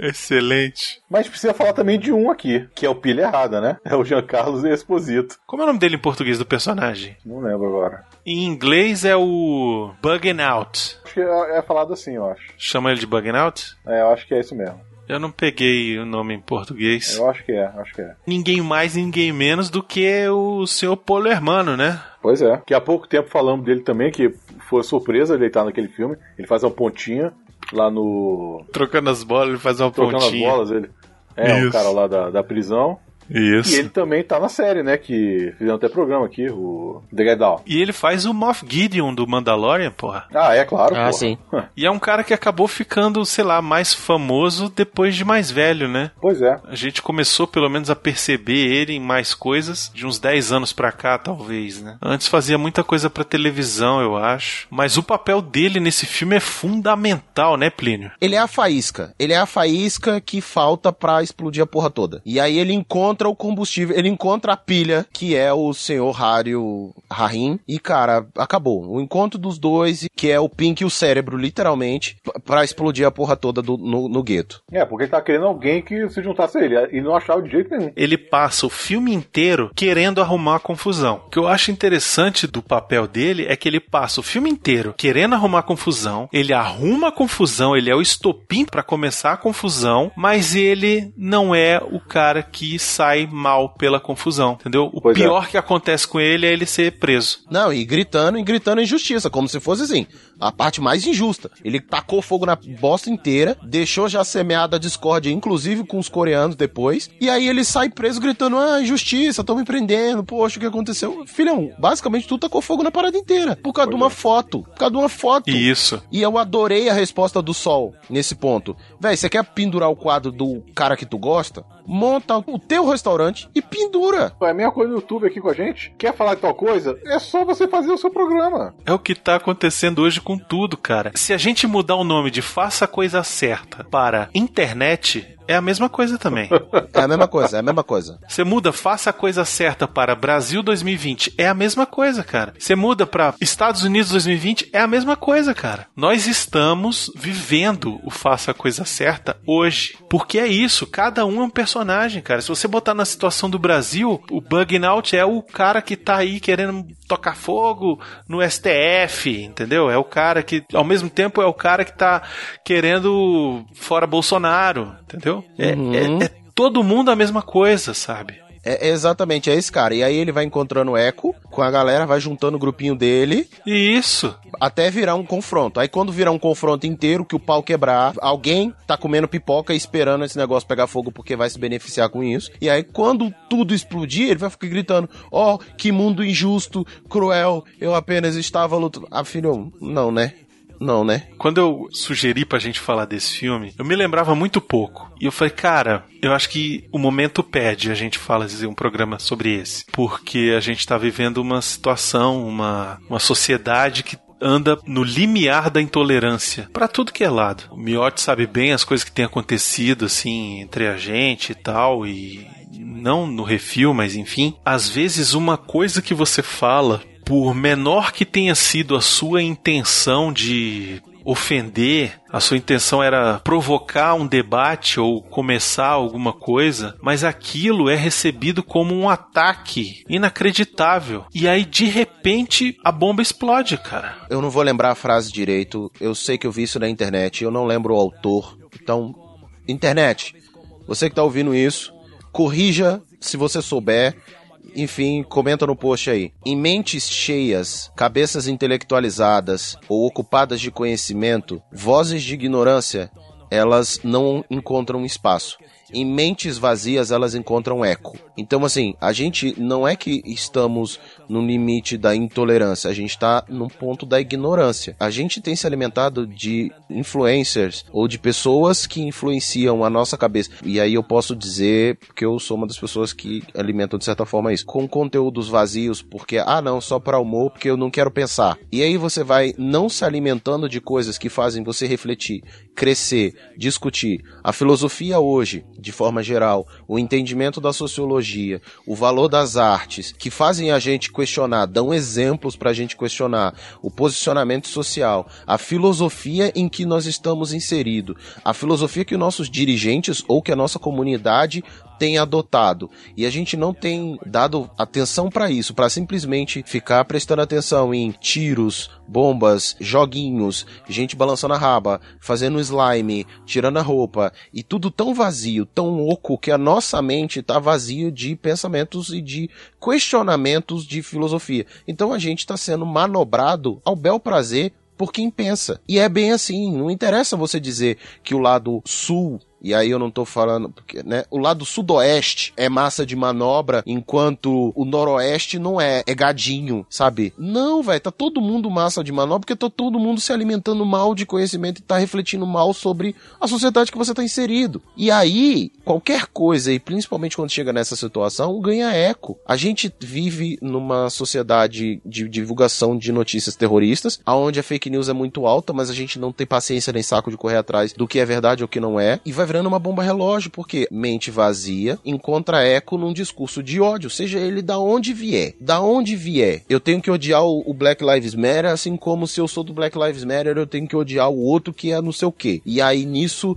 Excelente. Mas precisa falar também de um aqui, que é o pilha errada, né? É o Giancarlo Esposito. Como é o nome dele em português do personagem? Não lembro agora. Em inglês é o Bugging Out. Acho que é, é falado assim, eu acho. Chama ele de Bugging Out? É, eu acho que é isso mesmo. Eu não peguei o nome em português. Eu acho que é, acho que é. Ninguém mais, ninguém menos do que o seu Polo Hermano, né? Pois é. Que há pouco tempo falamos dele também, que foi surpresa ele estar naquele filme. Ele faz uma pontinha lá no. Trocando as bolas, ele faz uma Trocando pontinha. as bolas, ele. É, Isso. o cara lá da, da prisão. Isso. E ele também tá na série, né? Que fizeram até programa aqui, o The Get Down. E ele faz o Moff Gideon do Mandalorian, porra. Ah, é claro, Ah, porra. sim. E é um cara que acabou ficando, sei lá, mais famoso depois de mais velho, né? Pois é. A gente começou pelo menos a perceber ele em mais coisas de uns 10 anos pra cá, talvez, né? Antes fazia muita coisa pra televisão, eu acho. Mas o papel dele nesse filme é fundamental, né, Plínio? Ele é a faísca. Ele é a faísca que falta pra explodir a porra toda. E aí ele encontra o combustível, ele encontra a pilha, que é o senhor Hario Rahim. E, cara, acabou. O encontro dos dois, que é o Pink e o cérebro, literalmente, p- pra explodir a porra toda do- no, no gueto. É, porque ele tá querendo alguém que se juntasse a ele. E não achava de jeito nenhum. Ele passa o filme inteiro querendo arrumar a confusão. O que eu acho interessante do papel dele é que ele passa o filme inteiro querendo arrumar confusão, ele arruma a confusão, ele é o estopim pra começar a confusão, mas ele não é o cara que sai mal pela confusão, entendeu? O Pois é. pior que acontece com ele é ele ser preso. Não, e gritando, e gritando injustiça, como se fosse assim, a parte mais injusta. Ele tacou fogo na bosta inteira, deixou já semeada a discórdia, inclusive com os coreanos depois, e aí ele sai preso gritando, ah, injustiça, estão me prendendo, poxa, o que aconteceu? Filhão, basicamente tu tacou fogo na parada inteira, por causa de uma foto, por causa de uma foto. Isso. E eu adorei a resposta do Sol nesse ponto. Véi, você quer pendurar o quadro do cara que tu gosta? Monta o teu restaurante e pendura. É a mesma coisa no YouTube aqui com a gente. Quer falar de tal coisa? É só você fazer o seu programa. É o que tá acontecendo hoje com tudo, cara. Se a gente mudar o nome de Faça a Coisa Certa para internet, é a mesma coisa também. É a mesma coisa, é a mesma coisa. Você muda Faça a Coisa Certa para Brasil 2020, é a mesma coisa, cara. Você muda para Estados Unidos 2020, é a mesma coisa, cara. Nós estamos vivendo o Faça a Coisa Certa hoje. Porque é isso, cada um é um personagem, cara. Se você botar na situação do Brasil, o Bugging Out é o cara que tá aí querendo tocar fogo no STF, entendeu? É o cara que, ao mesmo tempo, é o cara que tá querendo fora Bolsonaro, entendeu? É- Uhum. é- é todo mundo a mesma coisa, sabe? É exatamente, é esse cara. E aí ele vai encontrando o Echo com a galera, vai juntando o grupinho dele. Isso. Até virar um confronto. Aí quando virar um confronto inteiro, que o pau quebrar, alguém tá comendo pipoca e esperando esse negócio pegar fogo porque vai se beneficiar com isso. E aí quando tudo explodir, ele vai ficar gritando: Ó, que mundo injusto, cruel, eu apenas estava lutando. Ah, filho, não, né? Não, né? Quando eu sugeri pra gente falar desse filme, eu me lembrava muito pouco. E eu falei, cara, eu acho que o momento pede a gente fazer um programa sobre esse. Porque a gente tá vivendo uma situação, uma, uma sociedade que anda no limiar da intolerância Pra tudo que é lado. O Miotti sabe bem as coisas que têm acontecido assim entre a gente e tal e não no refil, mas enfim, às vezes uma coisa que você fala, por menor que tenha sido a sua intenção de ofender, a sua intenção era provocar um debate ou começar alguma coisa, mas aquilo é recebido como um ataque inacreditável. E aí de repente a bomba explode, cara. Eu não vou lembrar a frase direito. Eu sei que eu vi isso na internet. Eu não lembro o autor. Então, internet, você que tá ouvindo isso, corrija se você souber. Enfim, comenta no post aí. Em mentes cheias, cabeças intelectualizadas ou ocupadas de conhecimento, vozes de ignorância, elas não encontram espaço. Em mentes vazias, elas encontram eco. Então, assim, a gente não é que estamos no limite da intolerância, a gente está no ponto da ignorância. A gente tem se alimentado de influencers ou de pessoas que influenciam a nossa cabeça. E aí eu posso dizer que eu sou uma das pessoas que alimentam de certa forma isso. Com conteúdos vazios, porque, ah, não, só para humor, porque eu não quero pensar. E aí você vai não se alimentando de coisas que fazem você refletir, crescer, discutir. A filosofia hoje, de forma geral, o entendimento da sociologia, o valor das artes, que fazem a gente questionar, dão exemplos para a gente questionar, o posicionamento social, a filosofia em que nós estamos inseridos, a filosofia que nossos dirigentes ou que a nossa comunidade tem adotado. E a gente não tem dado atenção para isso, para simplesmente ficar prestando atenção em tiros, bombas, joguinhos, gente balançando a raba, fazendo slime, tirando a roupa, e tudo tão vazio, tão oco que a nossa mente tá vazio de pensamentos e de questionamentos de filosofia. Então a gente está sendo manobrado ao bel prazer por quem pensa. E é bem assim, não interessa você dizer que o lado sul e aí eu não tô falando, porque, né? O lado sudoeste é massa de manobra, enquanto o noroeste não é, é gadinho, sabe? Não, velho, tá todo mundo massa de manobra porque tá todo mundo se alimentando mal de conhecimento e tá refletindo mal sobre a sociedade que você tá inserido. E aí, qualquer coisa, e principalmente quando chega nessa situação, ganha eco. A gente vive numa sociedade de divulgação de notícias terroristas, onde a fake news é muito alta, mas a gente não tem paciência nem saco de correr atrás do que é verdade ou que não é, e vai virando uma bomba relógio, porque mente vazia encontra eco num discurso de ódio, seja ele da onde vier. Da onde vier. Eu tenho que odiar o, Black Lives Matter, assim como se eu sou do Black Lives Matter, eu tenho que odiar o outro que é não sei o quê. E aí nisso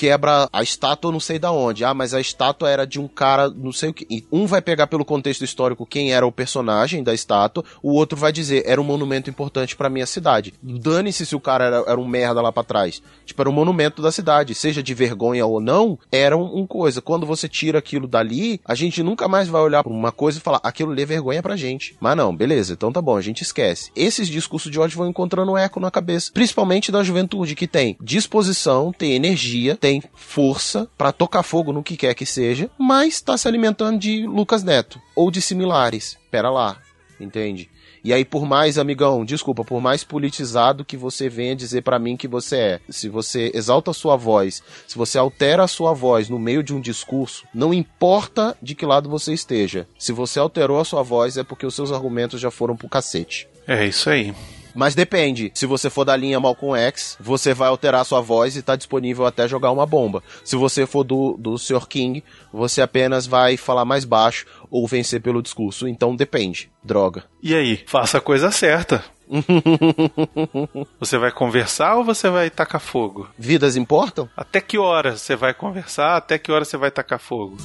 quebra a estátua não sei da onde. Ah, mas a estátua era de um cara não sei o que. E um vai pegar pelo contexto histórico quem era o personagem da estátua, o outro vai dizer era um monumento importante para minha cidade. Dane-se se o cara era, era um merda lá para trás. Tipo, era um monumento da cidade, seja de vergonha ou não, era um, um, coisa. Quando você tira aquilo dali, a gente nunca mais vai olhar para uma coisa e falar, aquilo é vergonha pra gente. Mas não, beleza, então tá bom, a gente esquece. Esses discursos de ódio vão encontrando eco na cabeça, principalmente da juventude, que tem disposição, tem energia, tem força para tocar fogo no que quer que seja, mas tá se alimentando de Lucas Neto ou de similares. Pera lá, entende? E aí, por mais, amigão, desculpa, por mais politizado que você venha dizer para mim que você é, se você exalta a sua voz, se você altera a sua voz no meio de um discurso, não importa de que lado você esteja. Se você alterou a sua voz, é porque os seus argumentos já foram pro cacete. É isso aí. Mas depende. Se você for da linha Malcolm X, você vai alterar sua voz e tá disponível até jogar uma bomba. Se você for do, do Sr. King, você apenas vai falar mais baixo ou vencer pelo discurso. Então depende. Droga. E aí? Faça a coisa certa. você vai conversar ou você vai tacar fogo? Vidas importam? Até que hora você vai conversar? Até que hora você vai tacar fogo?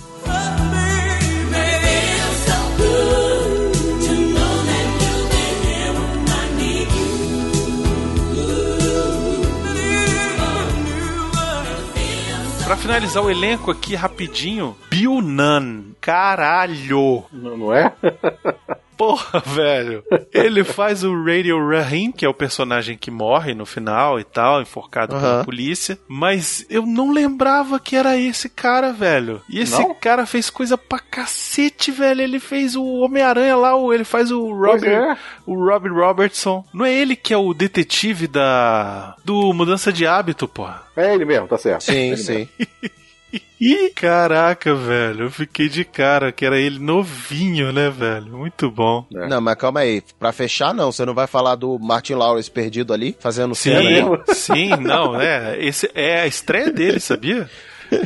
Pra finalizar o elenco aqui rapidinho, Bill Nunn. Caralho! Não, não é? Porra, velho. Ele faz o Radio Rahim, que é o personagem que morre no final e tal, enforcado uhum. pela polícia. Mas eu não lembrava que era esse cara, velho. E esse não? cara fez coisa pra cacete, velho. Ele fez o Homem-Aranha lá, ele faz o Robin, é. o Robin Robertson. Não é ele que é o detetive da do Mudança de Hábito, porra? É ele mesmo, tá certo. Sim, é sim. Ih, caraca, velho. Eu fiquei de cara que era ele novinho, né, velho? Muito bom. É. Não, mas calma aí. Pra fechar, não. Você não vai falar do Martin Lawrence perdido ali, fazendo sim, cena Sim, não, né? Esse é a estreia dele, sabia?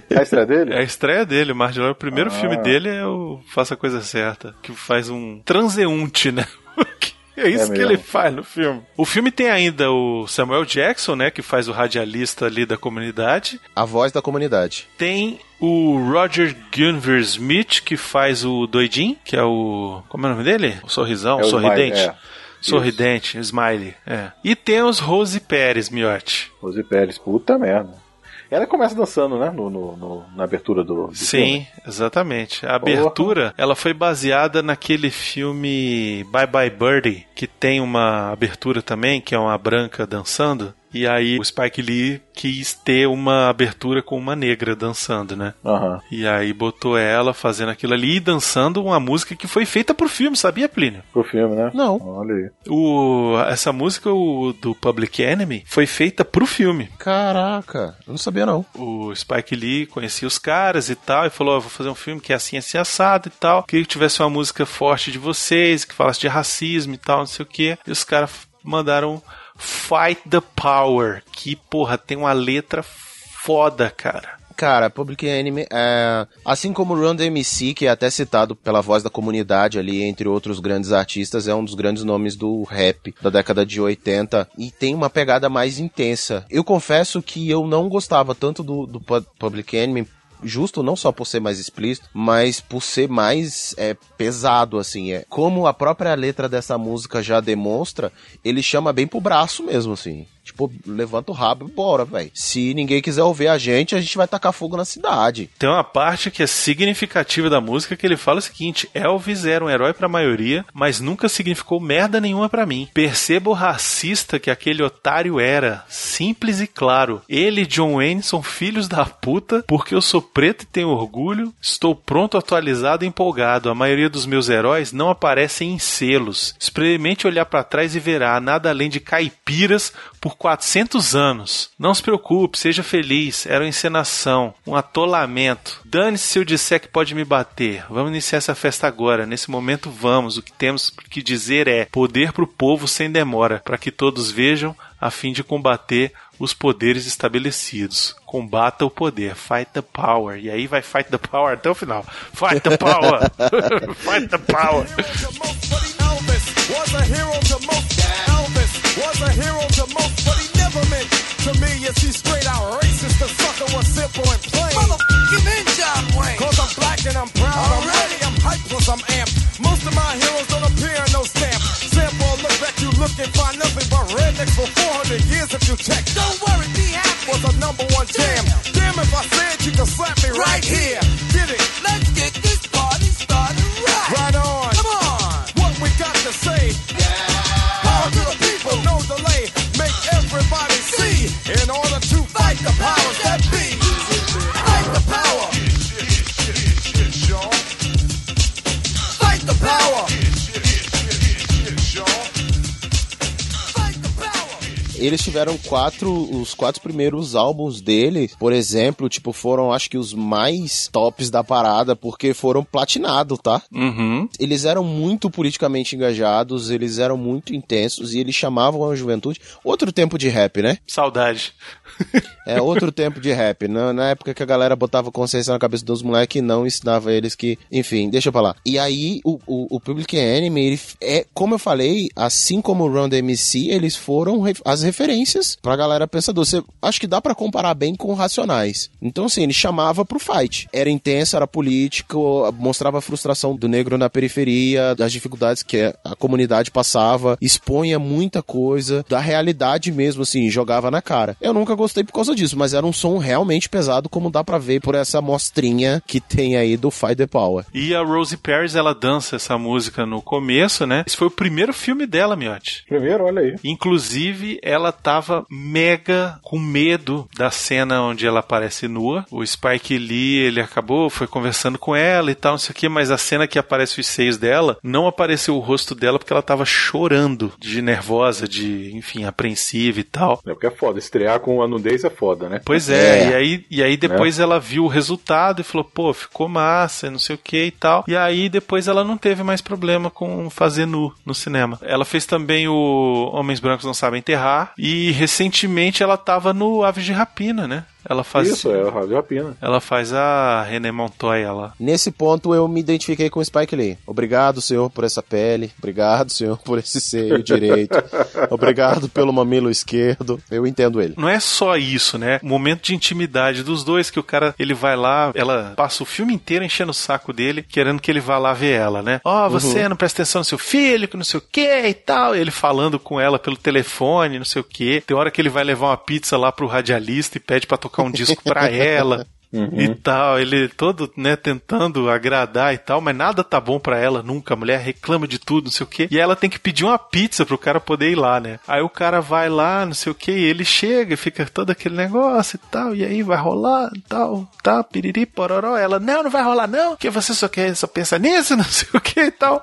É a estreia dele? É a estreia dele, Martin Lawrence. O primeiro ah. filme dele é o Faça a Coisa Certa, que faz um transeunte, né? É isso é que ele faz no filme. O filme tem ainda o Samuel Jackson, né? Que faz o radialista ali da comunidade. A voz da comunidade. Tem o Roger Gunver Smith, que faz o Doidin, que é o. Como é o nome dele? O sorrisão, é o sorridente. Smile, é. Sorridente, Isso. Smiley. É. E tem os Rose Pérez, Miotti. Rose Pérez, puta merda. Ela começa dançando, né? No, no, no na abertura do, do Sim, filme. exatamente. A abertura, ela foi baseada naquele filme Bye Bye Birdie, que tem uma abertura também, que é uma branca dançando. E aí o Spike Lee quis ter uma abertura com uma negra dançando, né? Aham. E aí botou ela fazendo aquilo ali e dançando uma música que foi feita pro filme, sabia, Plínio? Pro filme, né? Não. Olha aí. O, essa música o, do Public Enemy foi feita pro filme. Caraca, eu não sabia não. O Spike Lee conhecia os caras e tal, e falou: "Ó, vou fazer um filme que é assim, assim, assado e tal. Queria que tivesse uma música forte de vocês, que falasse de racismo e tal, não sei o quê. E os caras mandaram Fight the Power, que, porra, tem uma letra foda, cara. Cara, Public Enemy, é, assim como Run DMC, que é até citado pela voz da comunidade ali, entre outros grandes artistas, é um dos grandes nomes do rap da década de 80 e tem uma pegada mais intensa. Eu confesso que eu não gostava tanto do, do Pu- Public Enemy justo não só por ser mais explícito, mas por ser mais é, pesado, assim. É. Como a própria letra dessa música já demonstra, ele chama bem pro braço mesmo, assim. Tipo, levanta o rabo e bora, velho. Se ninguém quiser ouvir a gente, a gente vai tacar fogo na cidade. Tem uma parte que é significativa da música que ele fala o seguinte: Elvis era um herói pra maioria, mas nunca significou merda nenhuma pra mim. Perceba o racista que aquele otário era, simples e claro. Ele e John Wayne são filhos da puta, porque eu sou preto e tenho orgulho. Estou pronto, atualizado e empolgado. A maioria dos meus heróis não aparecem em selos. Experimente olhar pra trás e verá nada além de caipiras por 400 anos. Não se preocupe, seja feliz. Era uma encenação, um atolamento. Dane-se se eu disser que pode me bater. Vamos iniciar essa festa agora. Nesse momento, vamos. O que temos que dizer é poder pro povo sem demora, para que todos vejam, a fim de combater os poderes estabelecidos. Combata o poder. Fight the power. E aí vai fight the power até o final. Fight the power. fight the power. Was a hero to most. Elvis was a hero to most, but he never meant to me. Is he straight out racist? The sucker was simple and plain. Motherfucking in John Wayne. Cause I'm black and I'm proud. I'm ready, I'm hyped plus I'm amped. Most of my heroes don't appear in no stamp. Sample look back, you look and find nothing but rednecks for 400 years if you check. Don't worry, be happy. Was a number one jam. Damn if I said you could slap me right here. Get it? Let's get this party started right. Right on. Come on. What we got to say. In order to fight the powers that be. Eles tiveram quatro, os quatro primeiros álbuns dele, por exemplo, tipo, foram acho que os mais tops da parada, porque foram platinados, tá? Uhum. Eles eram muito politicamente engajados, eles eram muito intensos e eles chamavam a juventude. Outro tempo de rap, né? Saudade. É outro tempo de rap. Na, na época que a galera botava consciência na cabeça dos moleques e não ensinava eles que. Enfim, deixa pra lá. E aí, o, o, o Public Enemy, ele é, como eu falei, assim como o Run DMC, eles foram as referências pra galera pensador. Você, acho que dá pra comparar bem com Racionais. Então, assim, ele chamava pro fight. Era intenso, era político, mostrava a frustração do negro na periferia, das dificuldades que a comunidade passava, expunha muita coisa, da realidade mesmo, assim, jogava na cara. Eu nunca gostei por causa disso, mas era um som realmente pesado, como dá pra ver por essa mostrinha que tem aí do Fight the Power. E a Rosie Paris, ela dança essa música no começo, né? Esse foi o primeiro filme dela, Miotti. Primeiro, olha aí. Inclusive, ela tava mega com medo da cena onde ela aparece nua. O Spike Lee, ele acabou, foi conversando com ela e tal, não sei o que, mas a cena que aparece os seios dela, não apareceu o rosto dela porque ela tava chorando de nervosa, de, enfim, apreensiva e tal. É porque é foda. Estrear com a nudez é foda, né? Pois é, e aí, e aí depois ela viu o resultado e falou, pô, ficou massa, não sei o que e tal. E aí depois ela não teve mais problema com fazer nu no cinema. Ela fez também o Homens Brancos Não Sabem Enterrar e recentemente ela tava no Aves de Rapina, né? Ela faz Isso, é o Rádio Rapina. Ela faz a René Montoya lá. Nesse ponto eu me identifiquei com o Spike Lee. Obrigado, senhor, por essa pele. Obrigado, senhor, por esse seio direito. Obrigado pelo mamilo esquerdo. Eu entendo ele. Não é só isso, né? O momento de intimidade dos dois que o cara, ele vai lá, ela passa o filme inteiro enchendo o saco dele, querendo que ele vá lá ver ela, né? Ó, oh, você Uhum. não presta atenção no seu filho, que não sei o que e tal. Ele falando com ela pelo telefone, não sei o que. Tem hora que ele vai levar uma pizza lá pro radialista e pede pra tocar um disco pra ela. Uhum. e tal. Ele todo, né, tentando agradar e tal, mas nada tá bom pra ela nunca. A mulher reclama de tudo, não sei o quê. E ela tem que pedir uma pizza pro cara poder ir lá, né? Aí o cara vai lá, não sei o quê, e ele chega e fica todo aquele negócio e tal. E aí vai rolar e tal, tá, piriri, pororó. Ela, não, não vai rolar não, porque você só quer, só pensa nisso, não sei o que e tal.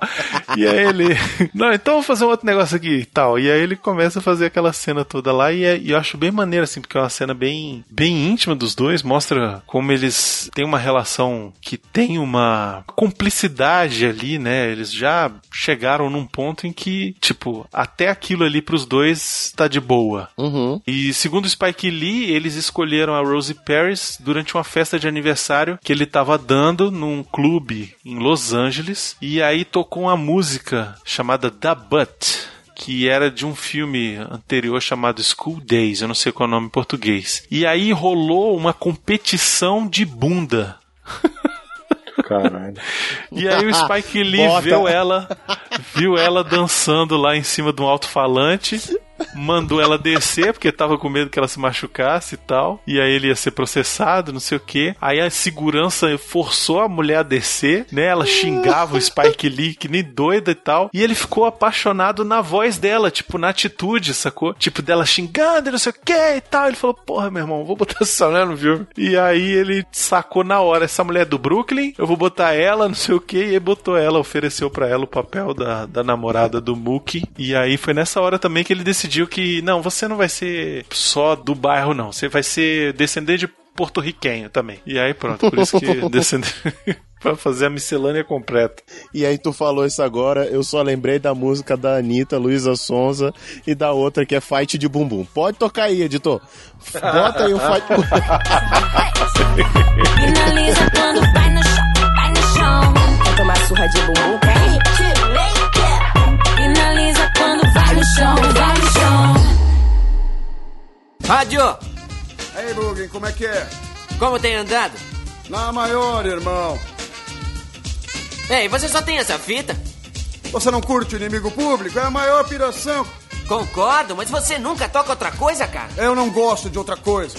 E aí ele, não, então vou fazer um outro negócio aqui e tal. E aí ele começa a fazer aquela cena toda lá e, é- e eu acho bem maneiro, assim, porque é uma cena bem, bem íntima dos dois, mostra como eles têm uma relação que tem uma cumplicidade ali, né? Eles já chegaram num ponto em que, tipo, até aquilo ali pros dois tá de boa. Uhum. E segundo Spike Lee, eles escolheram a Rosie Paris durante uma festa de aniversário que ele tava dando num clube em Los Angeles. E aí tocou uma música chamada Da Butt. Que era de um filme anterior chamado School Days, eu não sei qual é o nome em português. E aí rolou uma competição de bunda. Caralho. E aí o Spike Lee Bota. viu ela, viu ela dançando lá em cima de um alto-falante, mandou ela descer porque tava com medo que ela se machucasse e tal. E aí ele ia ser processado, não sei o que. Aí a segurança forçou a mulher a descer, né? Ela xingava o Spike Lee que nem doida e tal. E ele ficou apaixonado na voz dela, tipo, na atitude, sacou? Tipo, dela xingando e não sei o que e tal. Ele falou, porra, meu irmão, vou botar essa mulher no filme. E aí ele sacou na hora, essa mulher é do Brooklyn, eu vou botar ela, não sei o que, e aí botou ela, ofereceu pra ela o papel da, da namorada do Mookie. E aí foi nessa hora também que ele decidiu que, não, você não vai ser só do bairro, não. Você vai ser descendente de porto-riquenho também. E aí pronto, por isso que descendente. pra fazer a miscelânea completa. E aí tu falou isso agora, eu só lembrei da música da Anitta, Luísa Sonza e da outra que é Fight de Bumbum. Pode tocar aí, editor. Bota aí o Fight Finaliza quando vai no chão, vai no chão. Quer tomar surra de bumbum? Finaliza chão, vai no chão. Rádio, Aí, Bugin, como é que é? como tem andado? Na maior, irmão. Ei, você só tem essa fita? Você não curte o inimigo público? É a maior piração. Concordo, mas você nunca toca outra coisa, cara? Eu não gosto de outra coisa.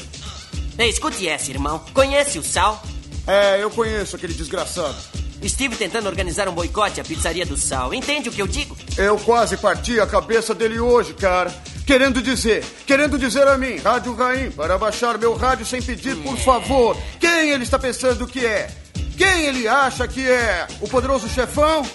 Ei, escute essa, irmão. Conhece o Sal? É, eu conheço aquele desgraçado. Estive tentando organizar um boicote à pizzaria do Sal. Entende o que eu digo? Eu quase parti a cabeça dele hoje, cara. Querendo dizer, querendo dizer a mim, Rádio Raim, para baixar meu rádio sem pedir, por favor. Quem ele está pensando que é? Quem ele acha que é? O poderoso chefão?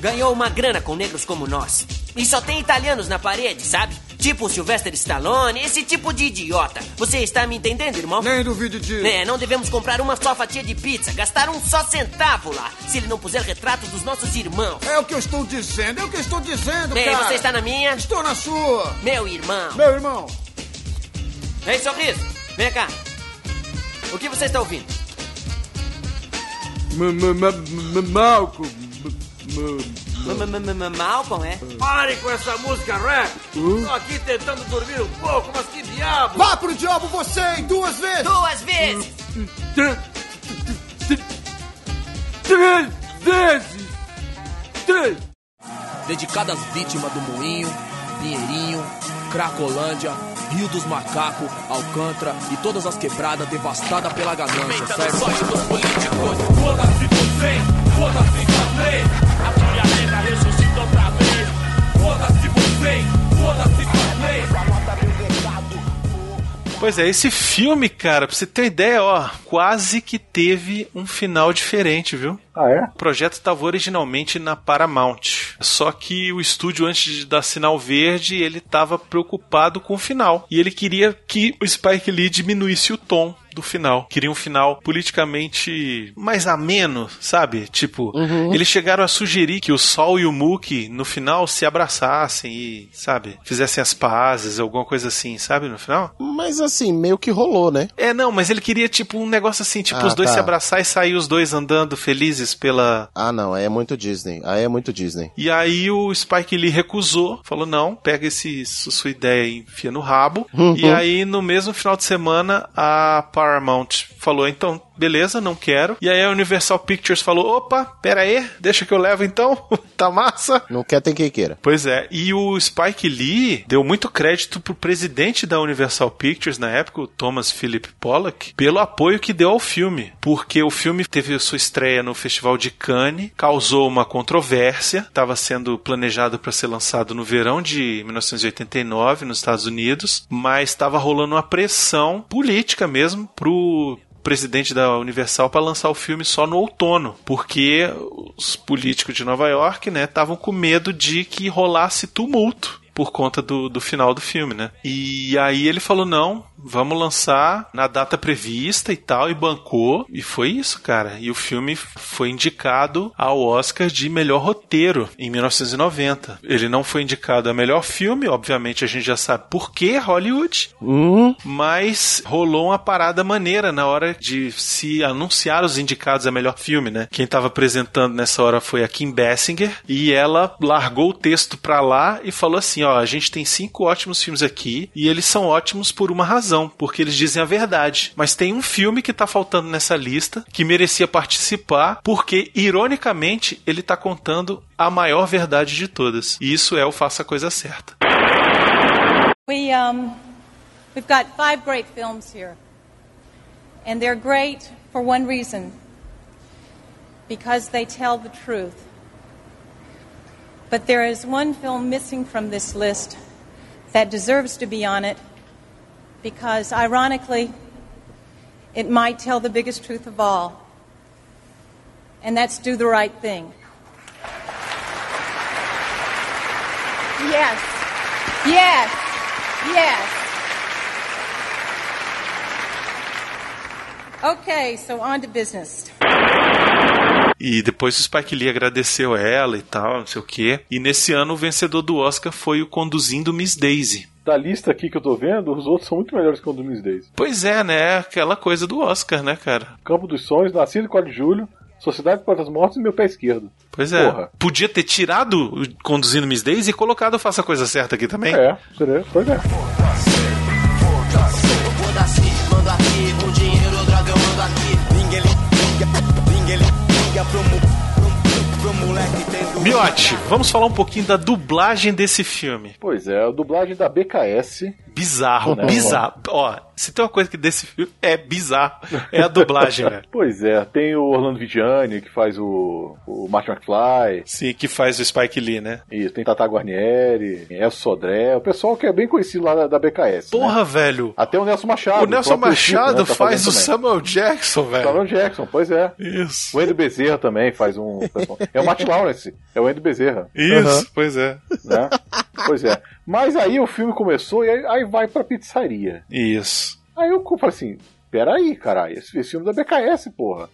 Ganhou uma grana com negros como nós. E só tem italianos na parede, sabe? Tipo Sylvester Stallone, esse tipo de idiota. Você está me entendendo, irmão? Nem duvide disso. É, não devemos comprar uma só fatia de pizza, gastar um só centavo lá, se ele não puser retratos dos nossos irmãos. É o que eu estou dizendo, é o que eu estou dizendo, Ei, cara. você está na minha? Estou na sua. Meu irmão. Meu irmão. Ei, sorriso, vem cá. O que você está ouvindo? Malcolm. Malcolm, é? Pare com essa música rap! Tô aqui tentando dormir um pouco, mas que diabo! Vá pro diabo você, hein, duas vezes! Duas vezes! Três vezes! Três! Dedicada às vítimas do Moinho, Pinheirinho, Cracolândia, Rio dos Macacos, Alcântara e todas as quebradas devastadas pela ganância, certo? Foda-se você, foda-se também. A Pois é, esse filme, cara, pra você ter ideia, ó, quase que teve um final diferente, viu? Ah, é? O projeto estava originalmente na Paramount. Só que o estúdio, antes de dar sinal verde, ele estava preocupado com o final. E ele queria que o Spike Lee diminuísse o tom do final. Queria um final politicamente mais ameno, sabe? Tipo, eles chegaram a sugerir que o Sol e o Mookie no final se abraçassem e, sabe, fizessem as pazes, alguma coisa assim, sabe? No final. Mas assim, meio que rolou, né? É, não, mas ele queria tipo um negócio assim, tipo Ah, os dois tá. se abraçar e sair os dois andando felizes pela Ah, não, aí é muito Disney. Aí é muito Disney. E aí o Spike Lee recusou, falou: não, pega esse, su- sua ideia e enfia no rabo. Uhum. E aí, no mesmo final de semana, a Paramount falou: então, beleza, não quero. E aí a Universal Pictures falou: opa, pera aí, deixa que eu levo então, tá massa. Não quer, tem quem queira. Pois é, e o Spike Lee deu muito crédito pro presidente da Universal Pictures na época, o Thomas Philip Pollock, pelo apoio que deu ao filme, porque o filme teve sua estreia no Festival de Cannes, causou uma controvérsia, estava sendo planejado para ser lançado no verão de 1989 nos Estados Unidos, mas estava rolando uma pressão política mesmo pro presidente da Universal para lançar o filme só no outono, porque os políticos de Nova York, né, estavam com medo de que rolasse tumulto por conta do, do final do filme, né? E aí ele falou: não, vamos lançar na data prevista e tal, e bancou. E foi isso, cara. E o filme foi indicado ao Oscar de melhor roteiro em 1990. Ele não foi indicado a melhor filme, obviamente a gente já sabe por que Hollywood, Uhum. mas rolou uma parada maneira na hora de se anunciar os indicados a melhor filme, né? Quem tava apresentando nessa hora foi a Kim Basinger e ela largou o texto pra lá e falou assim: ó, a gente tem cinco ótimos filmes aqui e eles são ótimos por uma razão, porque eles dizem a verdade. Mas tem um filme que tá faltando nessa lista que merecia participar, porque ironicamente ele tá contando a maior verdade de todas. E isso é o Faça a Coisa Certa. We, um, we've got five great films here. And they're great for one reason because they tell the truth. But there is one film missing from this list that deserves to be on it because, ironically, it might tell the biggest truth of all. And that's Do the Right Thing. Yes. Yes. Yes. Okay, so on to business. E depois o Spike Lee agradeceu ela e tal, não sei o quê. E nesse ano o vencedor do Oscar foi o Conduzindo Miss Daisy. Da lista aqui que eu tô vendo, os outros são muito melhores que o do Miss Daisy. Pois é, né? Aquela coisa do Oscar, né, cara? Campo dos Sonhos, Nascido 4 de Julho, Sociedade para as Mortes e Meu Pé Esquerdo. Pois é. Porra. Podia ter tirado o Conduzindo Miss Daisy e colocado o Faça a Coisa Certa aqui também. É, seria, pois é. Foda-se, mando aqui, o dinheiro, droga, Miote, vamos falar um pouquinho da dublagem desse filme. Pois é, a dublagem da BKS. Bizarro, Né, bizarro. Ó, se tem uma coisa que desse filme é bizarro, é a dublagem, velho. Pois é, tem o Orlando Vigiani, que faz o, o Martin McFly. Sim, que faz o Spike Lee, né? Isso, tem Tata Guarnieri, Elcio Sodré, o pessoal que é bem conhecido lá da, BKS. né? Porra, velho. Até o Nelson Machado. O Nelson Chico, Machado né, tá faz o fazendo também. Samuel Jackson, velho. Samuel Jackson, pois é. Isso. O Andy Bezerra também faz um. É o Matt Lawrence, é o Andy Bezerra. Isso, pois é. Né? Pois é. Mas aí o filme começou e aí, aí vai pra pizzaria. Isso. Aí eu falei assim: peraí, caralho, esse, esse filme é da BKS, porra.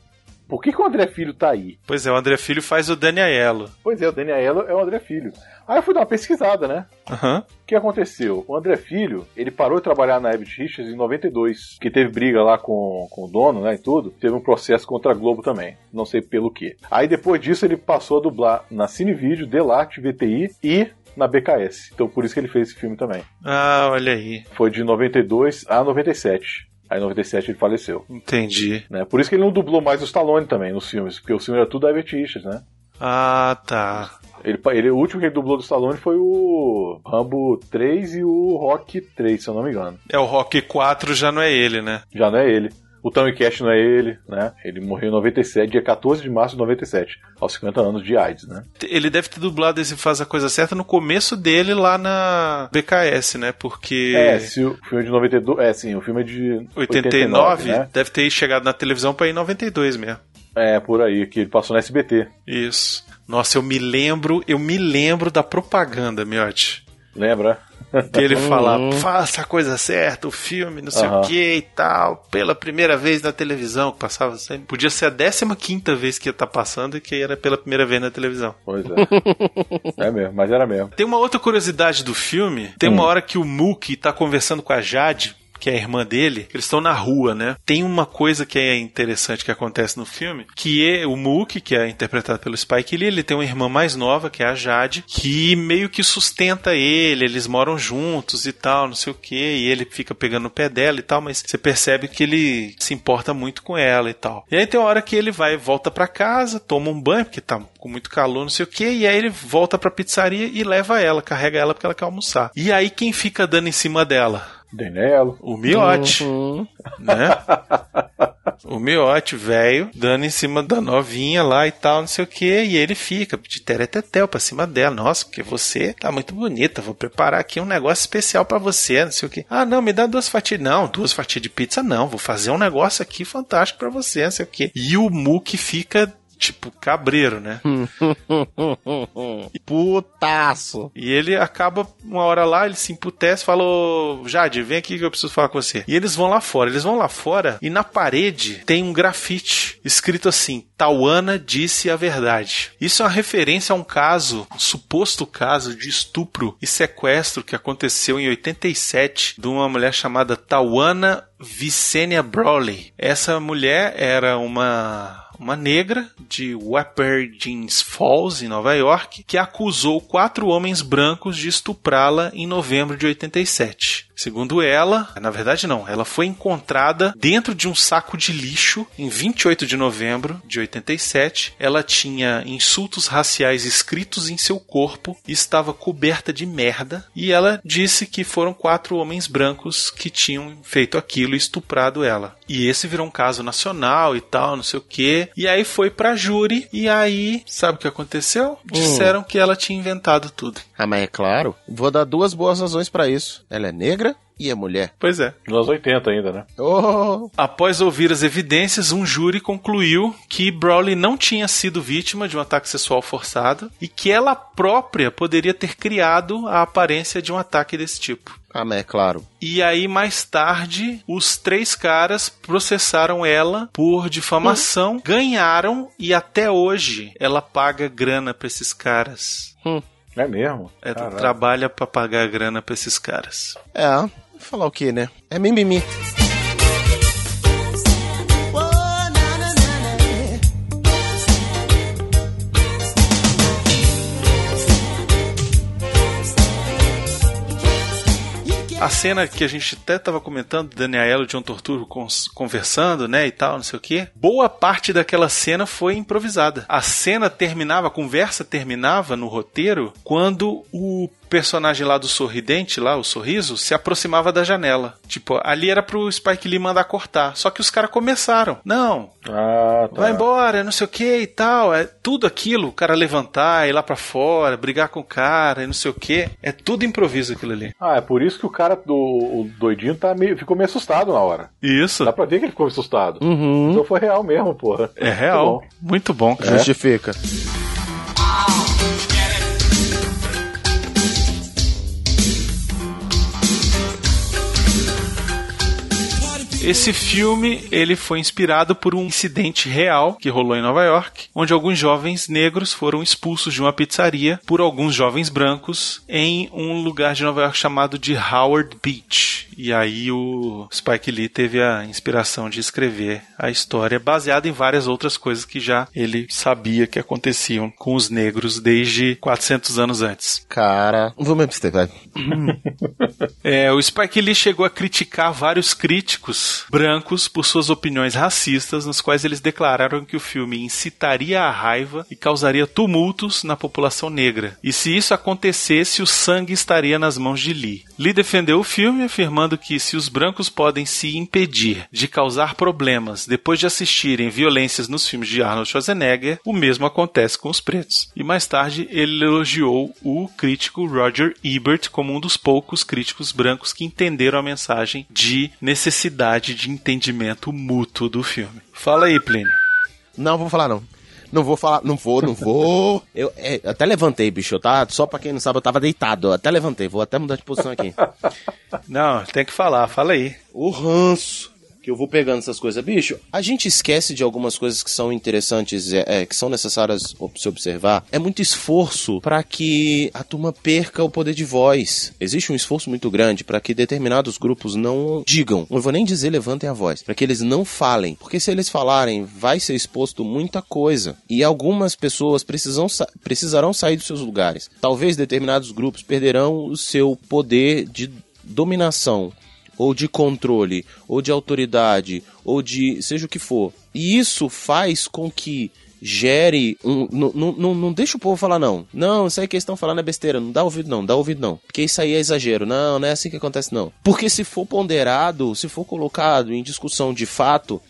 Por que, que o André Filho tá aí? Pois é, o André Filho faz o Dani Aiello. Pois é, o Daniel é o André Filho. Aí eu fui dar uma pesquisada, né? Aham. O que aconteceu? O André Filho, ele parou de trabalhar na Abbott Richards em 92, que teve briga lá com, com o dono, né, e tudo. Teve um processo contra a Globo também, não sei pelo que. Aí depois disso ele passou a dublar na Cinevídeo, Delarte, VTI e na BKS. Então por isso que ele fez esse filme também. Ah, olha aí. Foi de 92 a 97. Aí em 97 ele faleceu. Entendi. Né? Por isso que ele não dublou mais o Stallone também nos filmes, porque o filme era tudo da Abbott Richards, né? Ah, tá. Ele, ele- o último que ele dublou do Stallone foi o Rambo 3 e o Rock 3, se eu não me engano. É, o Rock 4 já não é ele, né? Já não é ele. O Tommy Cash não é ele, né? Ele morreu em 97, dia 14 de março de 97, aos 50 anos de AIDS, né? Ele deve ter dublado esse Faz a Coisa Certa no começo dele lá na BKS, né? Porque. É, se o filme é de 92, é sim, o filme é de 89, né? deve ter chegado na televisão pra ir em 92 mesmo. É, por aí, que ele passou na SBT. Isso. Nossa, eu me lembro, eu me lembro da propaganda, Miotti. Lembra? Dele falar, Uhum. faça a coisa certa, o filme, não sei Aham. o que e tal, pela primeira vez na televisão, que passava sempre. Podia ser a 15 quinta vez que ia estar passando e que era pela primeira vez na televisão. Pois é. é mesmo, mas era mesmo. Tem uma outra curiosidade do filme. Tem Hum. uma hora que o Mookie tá conversando com a Jade, que é a irmã dele, eles estão na rua, né? Tem uma coisa que é interessante que acontece no filme, que é o Mookie, que é interpretado pelo Spike Lee, ele tem uma irmã mais nova, que é a Jade, que meio que sustenta ele, eles moram juntos e tal, não sei o que, e ele fica pegando no pé dela e tal, mas você percebe que ele se importa muito com ela e tal. E aí tem uma hora que ele vai, volta para casa, toma um banho, porque tá com muito calor, não sei o que, e aí ele volta pra pizzaria e leva ela, carrega ela porque ela quer almoçar. E aí quem fica dando em cima dela? Denelo. O miote. Uhum. Né? o miote, velho, dando em cima da novinha lá e tal, não sei o que, e ele fica de teretetel pra cima dela. Nossa, porque você tá muito bonita, vou preparar aqui um negócio especial pra você, não sei o que. Ah, não, me dá duas fatias. Não, duas fatias de pizza não, vou fazer um negócio aqui fantástico pra você, não sei o que. E o Muki fica tipo cabreiro, né? Putaço. E ele acaba uma hora lá, ele se emputece, falou: Jade, vem aqui que eu preciso falar com você. E eles vão lá fora. Eles vão lá fora e na parede tem um grafite escrito assim: Tauana disse a verdade. Isso é uma referência a um caso, um suposto caso de estupro e sequestro que aconteceu em 87 de uma mulher chamada Tauana Vicenia Brawley. Essa mulher era uma uma negra de Wapperdings Falls, em Nova York, que acusou quatro homens brancos de estuprá-la em novembro de 87. Segundo ela, na verdade não, ela foi encontrada dentro de um saco de lixo em 28 de novembro de 87. Ela tinha insultos raciais escritos em seu corpo e estava coberta de merda. E ela disse que foram quatro homens brancos que tinham feito aquilo e estuprado ela. E esse virou um caso nacional e tal, não sei o que. E aí foi pra júri. E aí, sabe o que aconteceu? Disseram que ela tinha inventado tudo. Ah, mas é claro. Vou dar duas boas razões pra isso. Ela é negra e é mulher. Pois é. Nos 80 ainda, né? Oh. Após ouvir as evidências, um júri concluiu que Brawley não tinha sido vítima de um ataque sexual forçado e que ela própria poderia ter criado a aparência de um ataque desse tipo. Ah, mas é claro. E aí, mais tarde, os três caras processaram ela por difamação, ganharam e até hoje ela paga grana pra esses caras. Hum. É mesmo? É, trabalha pra pagar grana pra esses caras. É, falar o que, né? É mimimi. A cena que a gente até tava comentando, Daniel e John Torturo conversando, né, e tal, não sei o quê. Boa parte daquela cena foi improvisada. A cena terminava, a conversa terminava no roteiro quando o personagem lá do sorridente, lá, o sorriso, se aproximava da janela. Tipo, ali era pro Spike Lee mandar cortar. Só que os caras começaram. Não, Ah, tá. vai embora, não sei o que e tal. É tudo aquilo, o cara levantar, ir lá pra fora, brigar com o cara e não sei o que. É tudo improviso aquilo ali. Ah, é por isso que o cara do o doidinho tá meio, ficou meio assustado na hora. Isso. Dá pra ver que ele ficou assustado. Uhum. Então foi real mesmo, porra. É real. Muito bom. É. Justifica. Esse filme ele foi inspirado por um incidente real que rolou em Nova York, onde alguns jovens negros foram expulsos de uma pizzaria por alguns jovens brancos em um lugar de Nova York chamado de Howard Beach. E aí o Spike Lee teve a inspiração de escrever a história baseada em várias outras coisas que já ele sabia que aconteciam com os negros desde 400 anos antes. Cara, vou mesmo você, vai. É, o Spike Lee chegou a criticar vários críticos brancos por suas opiniões racistas, nos quais eles declararam que o filme incitaria a raiva e causaria tumultos na população negra. E se isso acontecesse, o sangue estaria nas mãos de Lee. Lee defendeu o filme, afirmando que se os brancos podem se impedir de causar problemas depois de assistirem violências nos filmes de Arnold Schwarzenegger, o mesmo acontece com os pretos. E mais tarde ele elogiou o crítico Roger Ebert como um dos poucos críticos brancos que entenderam a mensagem de necessidade de entendimento mútuo do filme. Fala aí, Plínio. Não, vou falar não. Não vou falar, não vou, não vou. Eu, é, até levantei, bicho, tá? Só pra quem não sabe, eu tava deitado. Eu até levantei, vou até mudar de posição aqui. Não, tem que falar, fala aí. O ranço que eu vou pegando essas coisas, bicho, a gente esquece de algumas coisas que são interessantes, é, é, que são necessárias se observar. É muito esforço para que a turma perca o poder de voz. Existe um esforço muito grande para que determinados grupos não digam, eu vou nem dizer levantem a voz, para que eles não falem, porque se eles falarem, vai ser exposto muita coisa e algumas pessoas precisam sa- precisarão sair dos seus lugares. Talvez determinados grupos perderão o seu poder de dominação ou de controle, ou de autoridade, ou de seja o que for. E isso faz com que gere um. Não, deixa o povo falar, não. Não, isso aí que eles estão falando é besteira. Não dá ouvido, não. Dá ouvido, não. Porque isso aí é exagero. Não, não é assim que acontece, não. Porque se for ponderado, se for colocado em discussão de fato.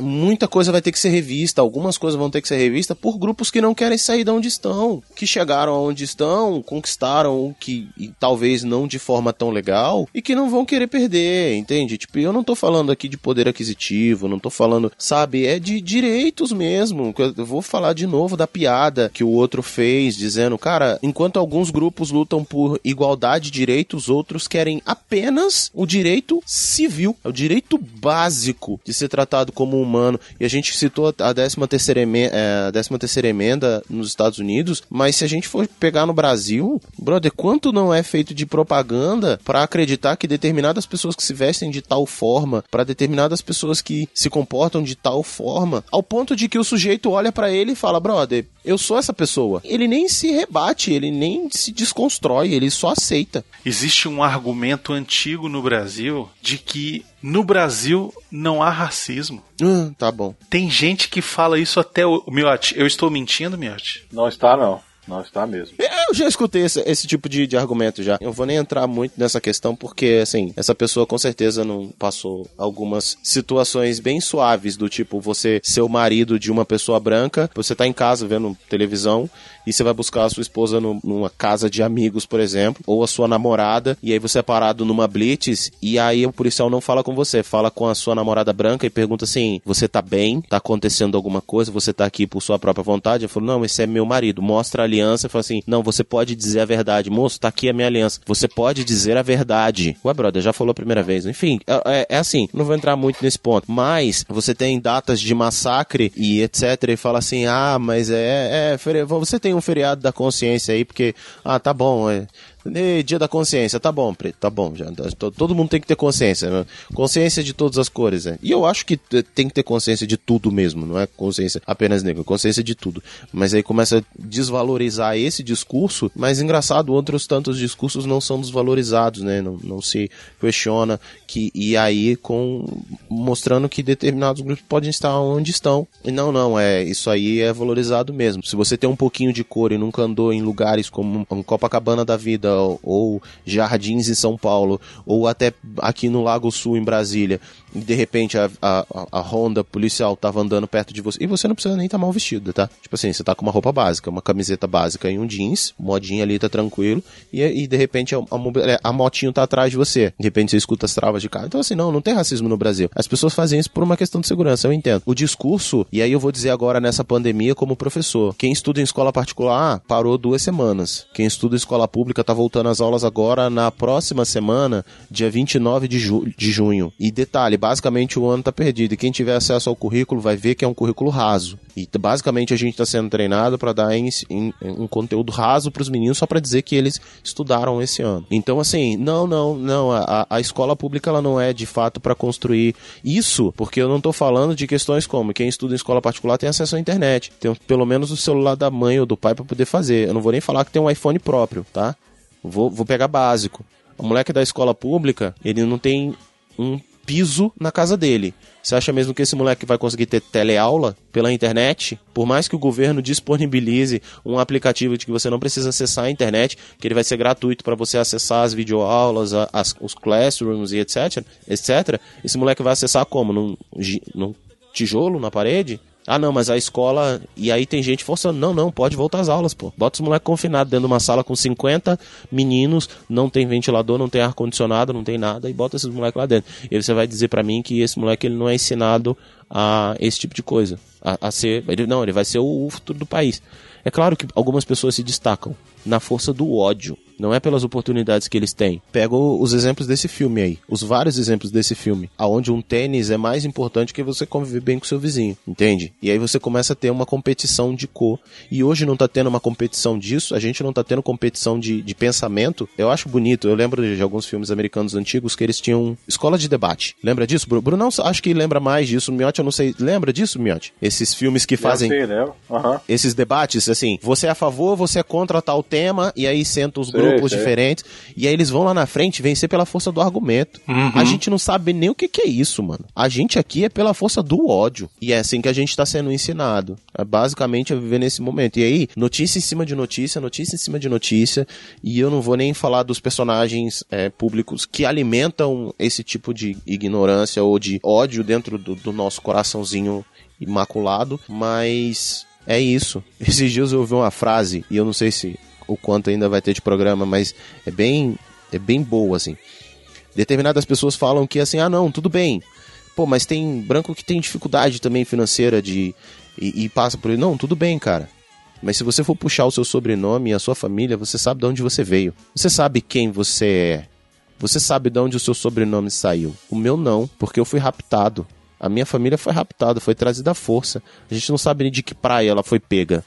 Muita coisa vai ter que ser revista, algumas coisas vão ter que ser revistas por grupos que não querem sair de onde estão, que chegaram aonde estão, conquistaram o que talvez não de forma tão legal e que não vão querer perder, entende? Tipo, eu não tô falando aqui de poder aquisitivo, não tô falando, sabe, é de direitos mesmo. Eu vou falar de novo da piada que o outro fez, dizendo, cara, enquanto alguns grupos lutam por igualdade de direitos, outros querem apenas o direito civil, é o direito básico de ser tratado como humano. E a gente citou a 13 terceira emenda, é, a 13 terceira emenda nos Estados Unidos, mas se a gente for pegar no Brasil, brother, quanto não é feito de propaganda para acreditar que determinadas pessoas que se vestem de tal forma, para determinadas pessoas que se comportam de tal forma, ao ponto de que o sujeito olha para ele e fala, brother, eu sou essa pessoa. Ele nem se rebate, ele nem se desconstrói, ele só aceita. Existe um argumento antigo no Brasil de que no Brasil não há racismo. Ah, tá bom. Tem gente que fala isso até o Miotti. Eu estou mentindo, Miotti? Não está, não. Não está mesmo. Eu já escutei esse, esse tipo de, de argumento já. Eu vou nem entrar muito nessa questão porque, assim, essa pessoa com certeza não passou algumas situações bem suaves do tipo você ser o marido de uma pessoa branca, você tá em casa vendo televisão e você vai buscar a sua esposa no- numa casa de amigos, por exemplo, ou a sua namorada, e aí você é parado numa blitz e aí o policial não fala com você, fala com a sua namorada branca e pergunta assim: "Você tá bem? Tá acontecendo alguma coisa? Você tá aqui por sua própria vontade?" Eu falo: "Não, esse é meu marido." Mostra a aliança e fala assim: "Não, você pode dizer a verdade, moço, tá aqui a minha aliança. Você pode dizer a verdade." Ué, brother, já falou a primeira vez. Enfim, é, é- é assim, não vou entrar muito nesse ponto, mas você tem datas de massacre e etc e fala assim: "Ah, mas é, é você tem um feriado da consciência aí porque ah, tá bom, é Ê, Dia da consciência, tá bom, preto, tá bom. Já, to- todo mundo tem que ter consciência. né? Consciência de todas as cores, né? E eu acho que tem que ter consciência de tudo mesmo, não é consciência apenas negra, consciência de tudo. Mas aí começa a desvalorizar esse discurso, mas engraçado, outros tantos discursos não são desvalorizados, né? Não, não se questiona que e aí com mostrando que determinados grupos podem estar onde estão. E não, não, é isso aí é valorizado mesmo. Se você tem um pouquinho de cor e nunca andou em lugares como um Copacabana da vida ou, Jardins em São Paulo ou até aqui no Lago Sul em Brasília, de repente a, a, a Honda policial tava andando perto de você e você não precisa nem estar mal vestido, tá? Tipo assim, você tá com uma roupa básica, uma camiseta básica e um jeans, modinha ali tá tranquilo e, e de repente a, a, a motinho tá atrás de você. De repente você escuta as travas de carro. Então assim, não, não tem racismo no Brasil. As pessoas fazem isso por uma questão de segurança, eu entendo. O discurso, e aí eu vou dizer agora nessa pandemia como professor, quem estuda em escola particular parou duas semanas. Quem estuda em escola pública tá voltando às aulas agora na próxima semana, dia 29 de, ju de junho. E detalhe, basicamente o ano tá perdido. E quem tiver acesso ao currículo vai ver que é um currículo raso. E basicamente a gente está sendo treinado para dar em- em- um conteúdo raso para os meninos só para dizer que eles estudaram esse ano. Então assim, não, não, não. A, a escola pública ela não é de fato para construir isso, porque eu não tô falando de questões como quem estuda em escola particular tem acesso à internet, tem pelo menos o celular da mãe ou do pai para poder fazer. Eu não vou nem falar que tem um iPhone próprio, tá? Vou, vou pegar básico. O moleque da escola pública, ele não tem um piso na casa dele. Você acha mesmo que esse moleque vai conseguir ter teleaula pela internet? Por mais que o governo disponibilize um aplicativo de que você não precisa acessar a internet, que ele vai ser gratuito para você acessar as videoaulas, as, os classrooms e etc, etc, esse moleque vai acessar como? Num, num tijolo na parede? Ah, não, mas a escola. E aí tem gente forçando. Não, não, pode voltar às aulas, pô. Bota os moleques confinados dentro de uma sala com 50 meninos, não tem ventilador, não tem ar-condicionado, não tem nada, e bota esses moleques lá dentro. E você vai dizer pra mim que esse moleque ele não é ensinado a esse tipo de coisa. A, a ser. Ele, não, ele vai ser o, o futuro do país. É claro que algumas pessoas se destacam na força do ódio. Não é pelas oportunidades que eles têm. Pega os exemplos desse filme aí. Os vários exemplos desse filme. aonde um tênis é mais importante que você conviver bem com seu vizinho. Entende? E aí você começa a ter uma competição de cor. E hoje não tá tendo uma competição disso. A gente não tá tendo competição de, de pensamento. Eu acho bonito. Eu lembro de alguns filmes americanos antigos que eles tinham escola de debate. Lembra disso? Bru- Brunão, acho que lembra mais disso. Miotti, eu não sei. Lembra disso, Miotti? Esses filmes que fazem Sim, né? Aham. esses debates, assim, você é a favor, você é contra tal tema, e aí sentam os Sei, grupos sei. diferentes, e aí eles vão lá na frente vencer pela força do argumento. Uhum. A gente não sabe nem o que, que é isso, mano. A gente aqui é pela força do ódio. E é assim que a gente tá sendo ensinado. É basicamente a viver nesse momento. E aí, notícia em cima de notícia, notícia em cima de notícia, e eu não vou nem falar dos personagens é, públicos que alimentam esse tipo de ignorância ou de ódio dentro do, do nosso coraçãozinho imaculado, mas é isso. Esses dias eu ouvi uma frase, e eu não sei se o quanto ainda vai ter de programa, mas é bem, é bem boa, assim. Determinadas pessoas falam que assim, ah não, tudo bem. Pô, mas tem branco que tem dificuldade também financeira de. E, e passa por. Não, tudo bem, cara. Mas se você for puxar o seu sobrenome e a sua família, você sabe de onde você veio. Você sabe quem você é. Você sabe de onde o seu sobrenome saiu. O meu não, porque eu fui raptado. A minha família foi raptada, foi trazida à força. A gente não sabe nem de que praia ela foi pega.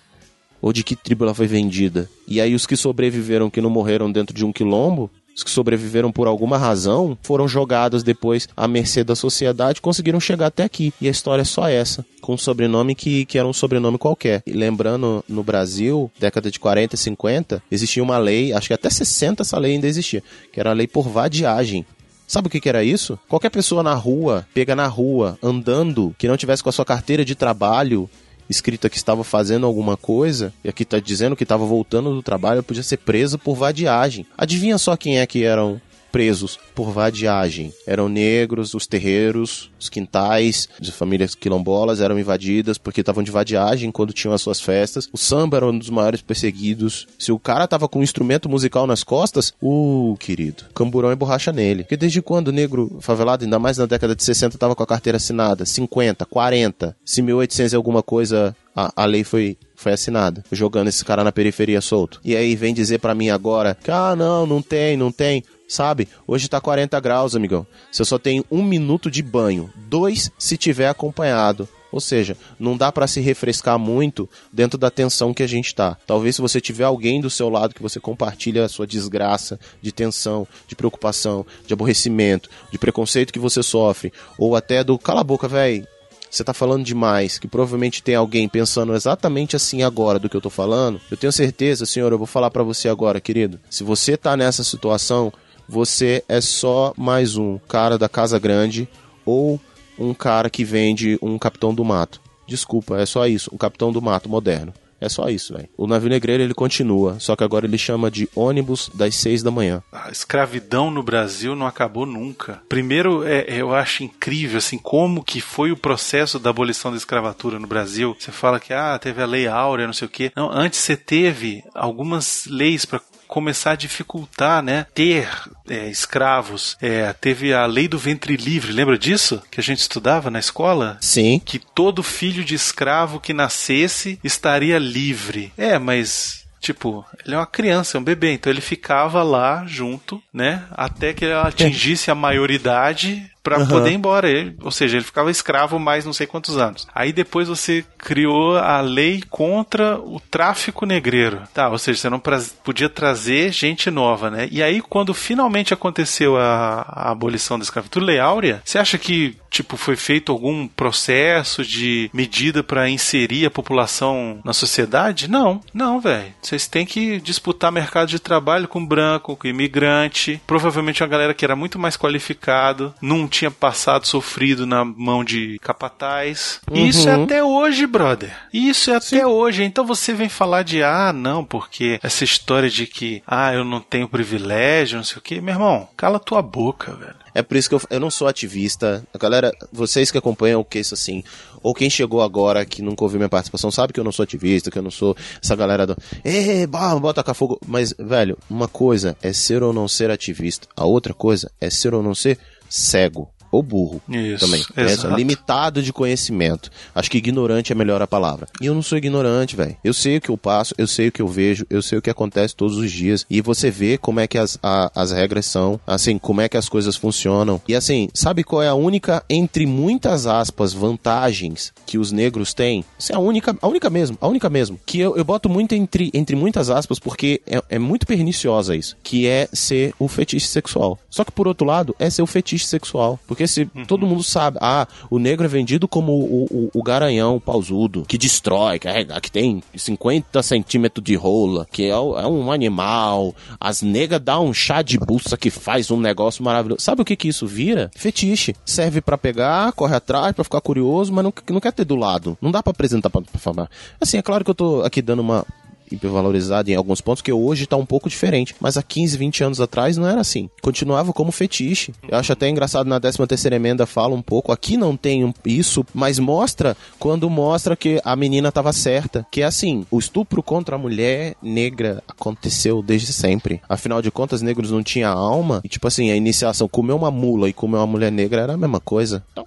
Ou de que tribo ela foi vendida. E aí os que sobreviveram, que não morreram dentro de um quilombo, os que sobreviveram por alguma razão, foram jogados depois à mercê da sociedade, conseguiram chegar até aqui. E a história é só essa, com um sobrenome que, que era um sobrenome qualquer. E lembrando, no Brasil, década de 40 e 50, existia uma lei, acho que até 60 essa lei ainda existia, que era a lei por vadiagem. Sabe o que, que era isso? Qualquer pessoa na rua, pega na rua, andando, que não tivesse com a sua carteira de trabalho escrita que estava fazendo alguma coisa, e aqui está dizendo que estava voltando do trabalho, podia ser preso por vadiagem. Adivinha só quem é que eram presos por vadiagem. Eram negros, os terreiros, os quintais de famílias quilombolas eram invadidas porque estavam de vadiagem quando tinham as suas festas. O samba era um dos maiores perseguidos. Se o cara tava com um instrumento musical nas costas, uh, querido, camburão e borracha nele. Porque desde quando o negro favelado, ainda mais na década de 60, tava com a carteira assinada? 50, 40. Se 1800 e alguma coisa a, a lei foi, foi assinada, jogando esse cara na periferia solto. E aí vem dizer pra mim agora que, ah, não, não tem, não tem. Sabe? Hoje tá 40 graus, amigão. Você só tem um minuto de banho. Dois se tiver acompanhado. Ou seja, não dá pra se refrescar muito dentro da tensão que a gente tá. Talvez se você tiver alguém do seu lado que você compartilha a sua desgraça de tensão, de preocupação, de aborrecimento, de preconceito que você sofre, ou até do cala a boca, véi, você tá falando demais, que provavelmente tem alguém pensando exatamente assim agora do que eu tô falando, eu tenho certeza, senhor, eu vou falar pra você agora, querido. Se você tá nessa situação, você é só mais um cara da casa grande ou um cara que vende um capitão do mato. Desculpa, é só isso, um capitão do mato moderno. É só isso, velho. O navio negreiro ele continua, só que agora ele chama de ônibus das seis da manhã. A escravidão no Brasil não acabou nunca. Primeiro, é, eu acho incrível assim como que foi o processo da abolição da escravatura no Brasil. Você fala que ah, teve a lei áurea, não sei o quê. Não, antes você teve algumas leis para começar a dificultar, né? Ter é, escravos. É, teve a lei do ventre livre, lembra disso? Que a gente estudava na escola? Sim. Que todo filho de escravo que nascesse estaria livre. É, mas Tipo, ele é uma criança, é um bebê, então ele ficava lá junto, né? Até que ele atingisse a maioridade para Aham. poder ir embora. Ele- ou seja, ele ficava escravo mais não sei quantos anos. Aí depois você criou a lei contra o tráfico negreiro. Tá, ou seja, você não podia trazer gente nova, né? E aí quando finalmente aconteceu a, a abolição da escravatura, lei áurea, você acha que tipo foi feito algum processo de medida para inserir a população na sociedade? Não, não, velho. Vocês têm que disputar mercado de trabalho com branco, com imigrante, provavelmente uma galera que era muito mais qualificado, não tinha passado sofrido na mão de capataz. E Isso é Uhum. até hoje, brother. Isso é até hoje. Então você vem falar de ah, não, porque essa história de que ah, eu não tenho privilégio, não sei o quê. Meu irmão, cala tua boca, velho. É por isso que eu, eu não sou ativista. A galera, vocês que acompanham o que isso assim, ou quem chegou agora que nunca ouviu minha participação, sabe que eu não sou ativista, que eu não sou essa galera do. Ê, bah, bota cá fogo. Mas, velho, uma coisa é ser ou não ser ativista, a outra coisa é ser ou não ser cego. Ou burro. Isso, também. É, exato. limitado de conhecimento. Acho que ignorante é melhor a palavra. E eu não sou ignorante, velho. Eu sei o que eu passo, eu sei o que eu vejo, eu sei o que acontece todos os dias. E você vê como é que as, a- as regras são, assim, como é que as coisas funcionam. E assim, sabe qual é a única, entre muitas aspas, vantagens que os negros têm? Essa é a única, a única mesmo, a única mesmo. Que eu, eu boto muito entre, entre muitas aspas, porque é, é muito perniciosa isso. Que é ser o fetiche sexual. Só que por outro lado, é ser o fetiche sexual. Porque se todo mundo sabe, ah, o negro é vendido como o, o, o garanhão o pausudo, que destrói, é- que tem 50 centímetros de rola, que é, é um animal. As negras dão um chá de buça que faz um negócio maravilhoso. Sabe o que que isso vira? Fetiche. Serve pra pegar, corre atrás, pra ficar curioso, mas não, não quer ter do lado. Não dá pra apresentar pra, pra falar. Assim, é claro que eu tô aqui dando uma hipervalorizada em alguns pontos, que hoje tá um pouco diferente. Mas há 15, 20 anos atrás não era assim. Continuava como fetiche. Eu acho até engraçado na 13 terceira emenda fala um pouco. Aqui não tem isso, mas mostra quando mostra que a menina tava certa. Que é assim, o estupro contra a mulher negra aconteceu desde sempre. Afinal de contas, negros não tinham alma. E tipo assim, a iniciação, comer uma mula e comer uma mulher negra era a mesma coisa. Então,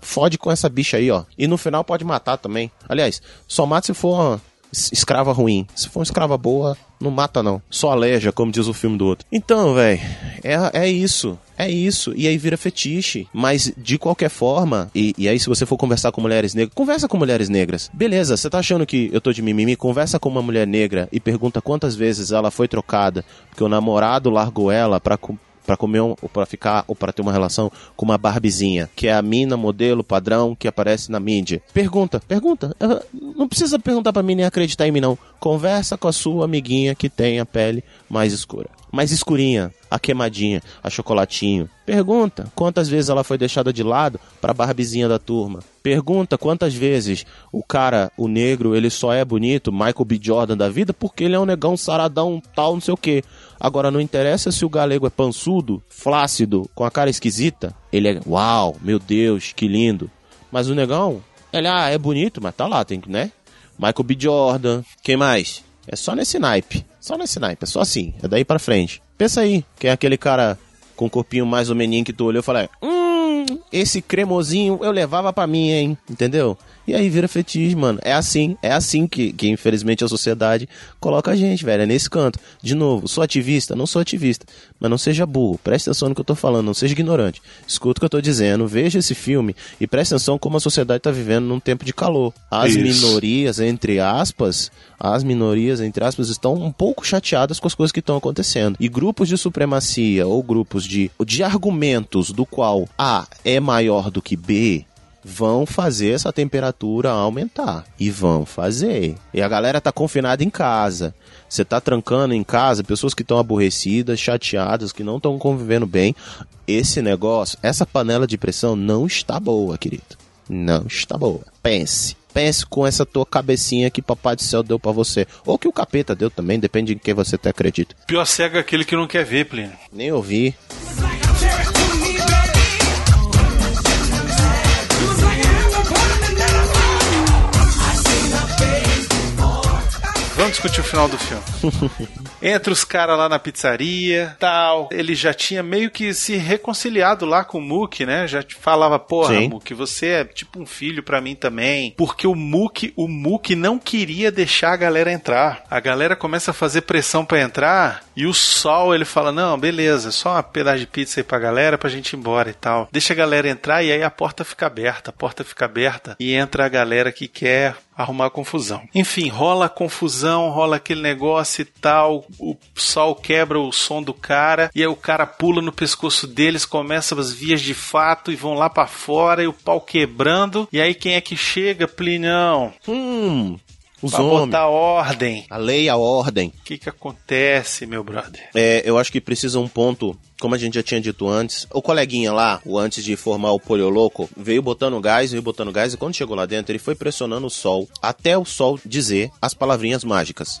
fode com essa bicha aí, ó. E no final pode matar também. Aliás, só mata se for escrava ruim. Se for uma escrava boa, não mata não. Só aleja, como diz o filme do outro. Então, velho, é, é isso. É isso. E aí vira fetiche. Mas, de qualquer forma, e, e aí se você for conversar com mulheres negras, conversa com mulheres negras. Beleza, você tá achando que eu tô de mimimi? Conversa com uma mulher negra e pergunta quantas vezes ela foi trocada porque o namorado largou ela pra... Pra comer um, ou pra ficar ou pra ter uma relação com uma Barbizinha, que é a mina modelo padrão que aparece na mídia. Pergunta, pergunta. Não precisa perguntar pra mim nem acreditar em mim não. Conversa com a sua amiguinha que tem a pele mais escura. Mais escurinha, a queimadinha, a chocolatinho. Pergunta quantas vezes ela foi deixada de lado pra Barbizinha da turma. Pergunta quantas vezes o cara, o negro, ele só é bonito, Michael B. Jordan da vida, porque ele é um negão saradão, tal, não sei o que. Agora, não interessa se o galego é pançudo, flácido, com a cara esquisita. Ele é, uau, meu Deus, que lindo. Mas o negão, ele, ah, é bonito, mas tá lá, tem que, né? Michael B. Jordan. Quem mais? É só nesse naipe. Só nesse naipe, é só assim. É daí pra frente. Pensa aí, quem é aquele cara com o corpinho mais ou meninho que tu olhou e falou, hum, esse cremosinho eu levava pra mim, hein? Entendeu? E aí vira fetiche, mano. É assim, é assim que, que infelizmente a sociedade coloca a gente, velho. É nesse canto. De novo, sou ativista? Não sou ativista. Mas não seja burro. Preste atenção no que eu tô falando, não seja ignorante. Escuta o que eu tô dizendo, veja esse filme e preste atenção como a sociedade tá vivendo num tempo de calor. As Isso. minorias, entre aspas, as minorias, entre aspas, estão um pouco chateadas com as coisas que estão acontecendo. E grupos de supremacia ou grupos de, de argumentos do qual A é maior do que B vão fazer essa temperatura aumentar. E vão fazer. E a galera tá confinada em casa. Você tá trancando em casa pessoas que estão aborrecidas, chateadas, que não estão convivendo bem. Esse negócio, essa panela de pressão não está boa, querido. Não está boa. Pense. Pense com essa tua cabecinha que papai do céu deu pra você. Ou que o capeta deu também, depende em quem você até acredita. Pior cego é aquele que não quer ver, Plínio. Nem ouvi. Vamos discutir o final do filme. Entra os caras lá na pizzaria, tal. Ele já tinha meio que se reconciliado lá com o Mook, né? Já falava, porra, Sim. Mook, você é tipo um filho pra mim também. Porque o Mook, o Mook não queria deixar a galera entrar. A galera começa a fazer pressão pra entrar e o Sol, ele fala: "Não, beleza, só uma pedaço de pizza aí pra galera pra gente ir embora e tal". Deixa a galera entrar e aí a porta fica aberta, a porta fica aberta e entra a galera que quer arrumar confusão. Enfim, rola a confusão, rola aquele negócio e tal. O sol quebra o som do cara e aí o cara pula no pescoço deles, começa as vias de fato e vão lá pra fora e o pau quebrando. E aí quem é que chega, Plinão? Hum, os pra homens. botar ordem. A lei, a ordem. O que que acontece, meu brother? É, eu acho que precisa um ponto, como a gente já tinha dito antes. O coleguinha lá, o antes de formar o Polioloco, veio botando gás, veio botando gás, e quando chegou lá dentro, ele foi pressionando o sol, até o sol dizer as palavrinhas mágicas.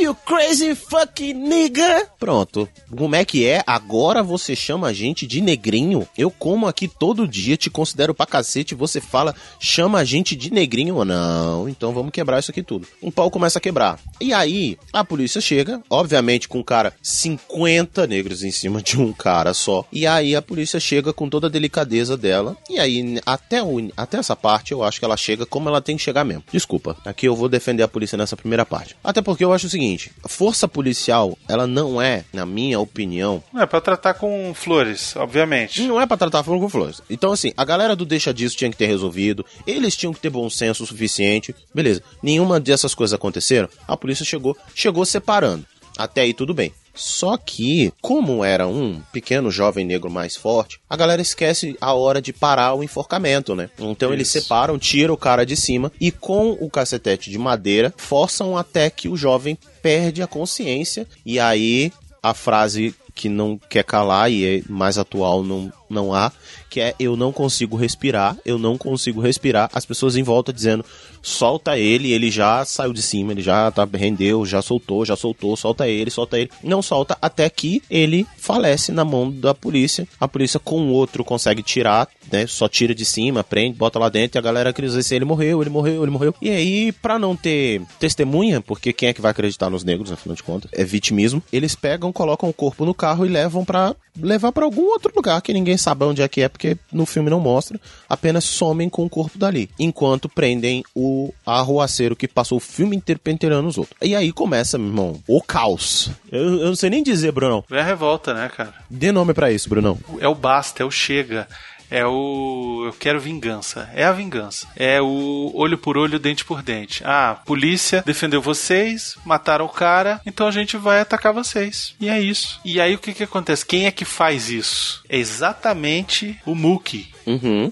You crazy fucking nigga? Pronto. Como é que é? Agora você chama a gente de negrinho? Eu como aqui todo dia, te considero pra cacete, você fala, chama a gente de negrinho ou não? Então vamos quebrar isso aqui tudo. Um pau começa a quebrar. E aí, a polícia chega, obviamente com um cara 50 negros em cima de um cara só. E aí a polícia chega com toda a delicadeza dela. E aí, até, o, até essa parte, eu acho que ela chega como ela tem que chegar mesmo. Desculpa, aqui eu vou defender a polícia nessa primeira parte. Até porque eu acho o seguinte: a força policial, ela não é, na minha opinião. Não é pra tratar com flores, obviamente. Não é pra tratar com flores. Então, assim, a galera do deixa disso tinha que ter resolvido. Eles tinham que ter bom senso o suficiente. Beleza. Nenhuma dessas coisas aconteceram. A polícia chegou, chegou separando. Até aí tudo bem. Só que, como era um pequeno jovem negro mais forte, a galera esquece a hora de parar o enforcamento, né? Então eles separam, tiram o cara de cima e com o cacetete de madeira forçam até que o jovem perde a consciência e aí a frase que não quer calar e é mais atual não, não há, que é eu não consigo respirar, eu não consigo respirar. As pessoas em volta dizendo solta ele, ele já saiu de cima, ele já tá, rendeu, já soltou, já soltou, solta ele, solta ele. Não solta até que ele falece na mão da polícia. A polícia com o outro consegue tirar, né? Só tira de cima, prende, bota lá dentro e a galera acredita assim, ele morreu, ele morreu, ele morreu. E aí, pra não ter testemunha, porque quem é que vai acreditar nos negros, afinal de contas, é vitimismo, eles pegam, colocam o corpo no carro e levam para levar para algum outro lugar que ninguém sabe onde é que é, porque no filme não mostra, apenas somem com o corpo dali, enquanto prendem o arruaceiro que passou o filme inteiro penteirando os outros. E aí começa, meu irmão, o caos. Eu, eu não sei nem dizer, Brunão. É a revolta, né, cara? Dê nome para isso, Brunão. É o basta, é o chega. É o eu quero vingança. É a vingança. É o olho por olho, dente por dente. Ah, polícia defendeu vocês, mataram o cara, então a gente vai atacar vocês. E é isso. E aí o que que acontece? Quem é que faz isso? É exatamente o Mookie. Uhum.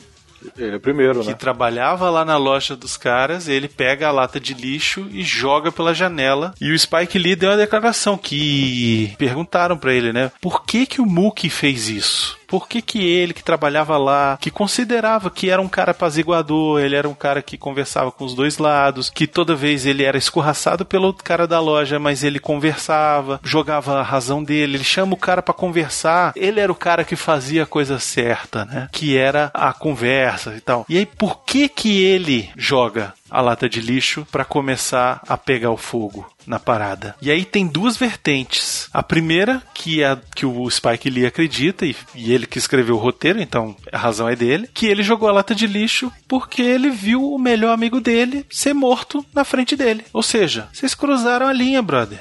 Ele é o primeiro, que né? trabalhava lá na loja dos caras, ele pega a lata de lixo e joga pela janela. E o Spike Lee deu uma declaração que perguntaram pra ele, né? Por que que o Mookie fez isso? Por que, que ele, que trabalhava lá, que considerava que era um cara apaziguador, ele era um cara que conversava com os dois lados, que toda vez ele era escorraçado pelo outro cara da loja, mas ele conversava, jogava a razão dele, ele chama o cara pra conversar, ele era o cara que fazia a coisa certa, né? Que era a conversa e tal. E aí, por que que ele joga a lata de lixo para começar a pegar o fogo na parada. E aí tem duas vertentes. A primeira, que é a que o Spike Lee acredita, e, e ele que escreveu o roteiro, então a razão é dele, que ele jogou a lata de lixo porque ele viu o melhor amigo dele ser morto na frente dele. Ou seja, vocês cruzaram a linha, brother.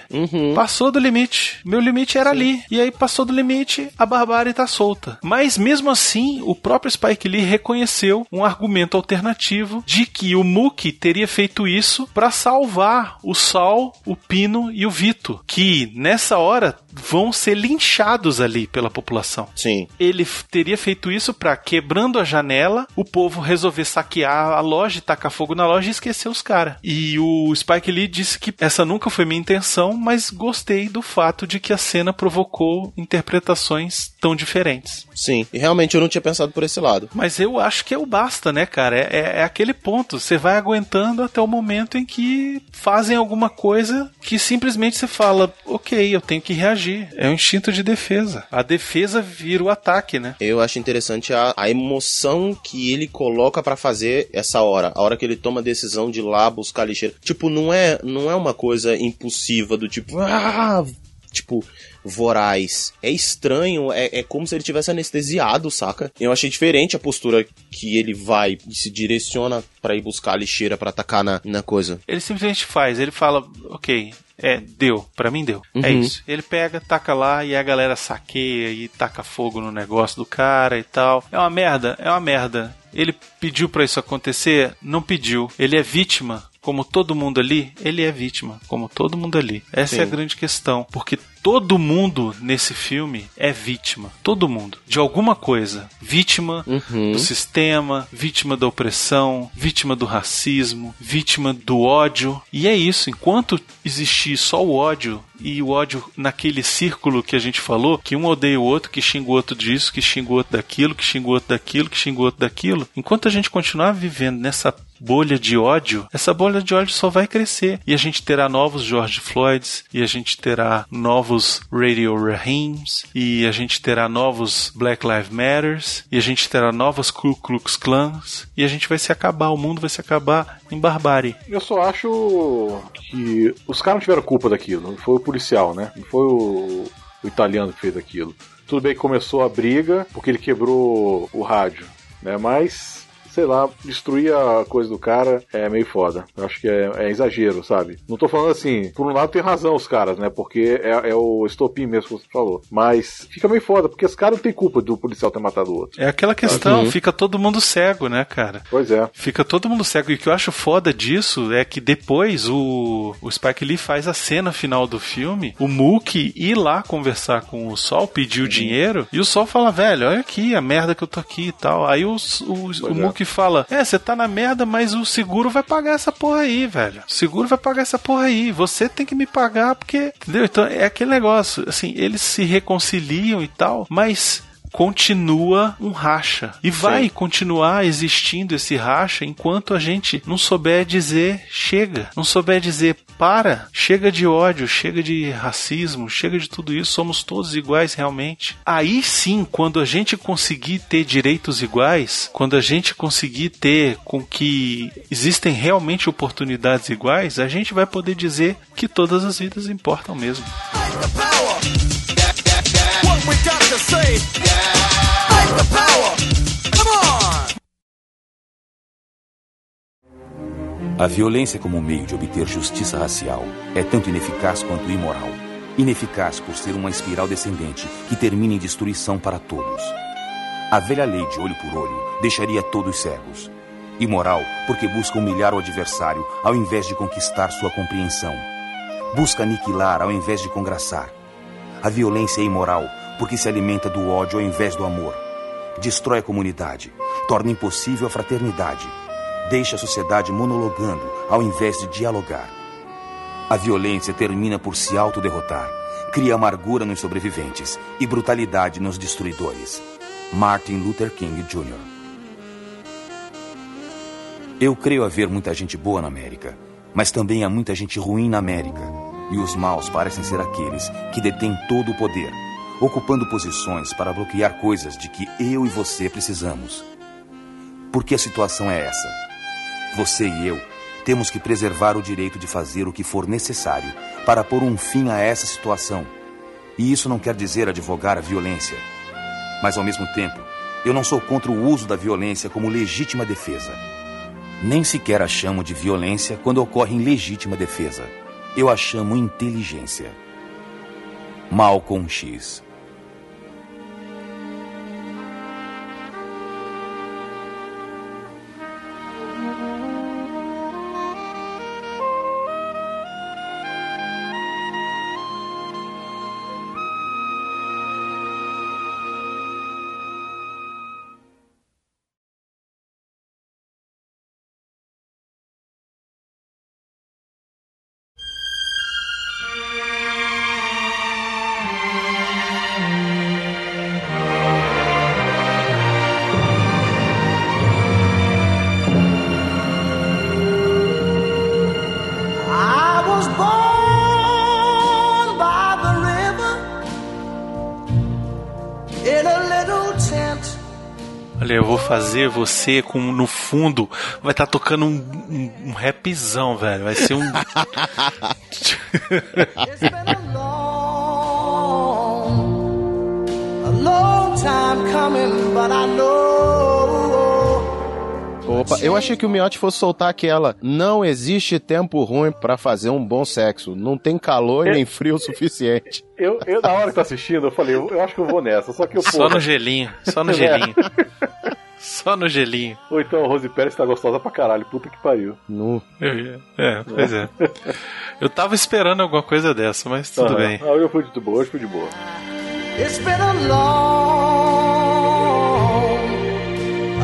Passou do limite. Meu limite era ali. E aí passou do limite, a barbárie tá solta. Mas mesmo assim, o próprio Spike Lee reconheceu um argumento alternativo de que o Mookie teria feito isso para salvar o Sol, o Pino e o Vito, que nessa hora vão ser linchados ali pela população. Sim. Ele teria feito isso para quebrando a janela, o povo resolver saquear a loja, e tacar fogo na loja e esquecer os caras. E o Spike Lee disse que essa nunca foi minha intenção, mas gostei do fato de que a cena provocou interpretações tão diferentes. Sim, e realmente eu não tinha pensado por esse lado. Mas eu acho que é o basta, né, cara? É, é- é aquele ponto. Você vai aguentando até o momento em que fazem alguma coisa que simplesmente você fala, ok, eu tenho que reagir. É o instinto de defesa. A defesa vira o ataque, né? Eu acho interessante a, a emoção que ele coloca pra fazer essa hora. A hora que ele toma a decisão de ir lá buscar lixeira. Tipo, não é, não é uma coisa impulsiva do tipo, ah, tipo, voraz. É estranho, é, é como se ele tivesse anestesiado, saca? Eu achei diferente a postura que ele vai e se direciona pra ir buscar a lixeira pra atacar na, na coisa. Ele simplesmente faz, ele fala, ok, é, deu, pra mim deu. É Uhum. isso. Ele pega, taca lá e a galera saqueia e taca fogo no negócio do cara e tal. É uma merda, é uma merda. Ele pediu pra isso acontecer? Não pediu. Ele é vítima. Como todo mundo ali, ele é vítima, como todo mundo ali. Essa é a Sim. grande questão, porque todo mundo nesse filme é vítima, todo mundo, de alguma coisa. Vítima do sistema, vítima da opressão, vítima do racismo, vítima do ódio. E é isso, enquanto existir só o ódio e o ódio naquele círculo que a gente falou, que um odeia o outro, que xinga o outro disso, que xinga o outro daquilo, que xinga o outro daquilo, que xinga o outro daquilo, enquanto a gente continuar vivendo nessa bolha de ódio, essa bolha de ódio só vai crescer. E a gente terá novos George Floyds, e a gente terá novos Radio Rahims, e a gente terá novos Black Lives Matters, e a gente terá novas Ku Klux Klans, e a gente vai se acabar, o mundo vai se acabar em barbárie. Eu só acho que os caras não tiveram culpa daquilo. Foi o policial, né? Não foi o, o italiano que fez aquilo. Tudo bem que começou a briga porque ele quebrou o rádio, né? Mas sei lá, destruir a coisa do cara é meio foda. Eu acho que é, é exagero, sabe? Não tô falando assim, por um lado tem razão os caras, né? Porque é, é o estopim mesmo que você falou. Mas fica meio foda, porque os caras não têm culpa do policial ter matado o outro. É aquela questão, fica todo mundo cego, né, cara? Pois é. Fica todo mundo cego. E o que eu acho foda disso é que depois o, o Spike Lee faz a cena final do filme, o Mookie ir lá conversar com o Sol, pedir o dinheiro, e o Sol fala, velho, olha aqui a merda que eu tô aqui e tal. Aí o, o, o é. Mookie fala, é, você tá na merda, mas o seguro vai pagar essa porra aí, velho. O seguro vai pagar essa porra aí. Você tem que me pagar porque. Entendeu? Então é aquele negócio, assim, eles se reconciliam e tal, mas continua um racha. E vai continuar existindo esse racha enquanto a gente não souber dizer chega, não souber dizer para, chega de ódio, chega de racismo, chega de tudo isso, somos todos iguais realmente. Aí sim, quando a gente conseguir ter direitos iguais, quando a gente conseguir ter com que existem realmente oportunidades iguais, a gente vai poder dizer que todas as vidas importam mesmo. Say? Fight the power. Come on. A violência como meio de obter justiça racial é tanto ineficaz quanto imoral. Ineficaz por ser uma espiral descendente que termina em destruição para todos. A velha lei de olho por olho deixaria todos cegos. Imoral porque busca humilhar o adversário ao invés de conquistar sua compreensão. Busca aniquilar ao invés de congraçar. A violência é imoral porque se alimenta do ódio ao invés do amor. Destrói a comunidade, torna impossível a fraternidade, deixa a sociedade monologando ao invés de dialogar. A violência termina por se autoderrotar, cria amargura nos sobreviventes e brutalidade nos destruidores. Martin Luther King Jr. Eu creio haver muita gente boa na América, mas também há muita gente ruim na América. E os maus parecem ser aqueles que detêm todo o poder, ocupando posições para bloquear coisas de que eu e você precisamos. Porque a situação é essa. Você e eu temos que preservar o direito de fazer o que for necessário para pôr um fim a essa situação. E isso não quer dizer advogar a violência. Mas, ao mesmo tempo, eu não sou contra o uso da violência como legítima defesa. Nem sequer a chamo de violência quando ocorre em legítima defesa. Eu a chamo inteligência. Malcolm X. eu vou fazer você com no fundo vai estar tocando um, um, um rapzão, velho. Vai ser um long time coming, but I know. Opa, eu achei que o Miotti fosse soltar aquela. Não existe tempo ruim pra fazer um bom sexo. Não tem calor e nem frio o suficiente. Eu, eu, na hora que tô assistindo, eu falei, eu, eu acho que eu vou nessa. Só que eu, só no gelinho, só no gelinho. Só no gelinho. Ou então a Rose Pérez tá gostosa pra caralho. Puta que pariu. No. É, pois é. Eu tava esperando alguma coisa dessa, mas tudo Aham. bem. Ah, eu fui de boa, hoje fui de boa. It's been a long,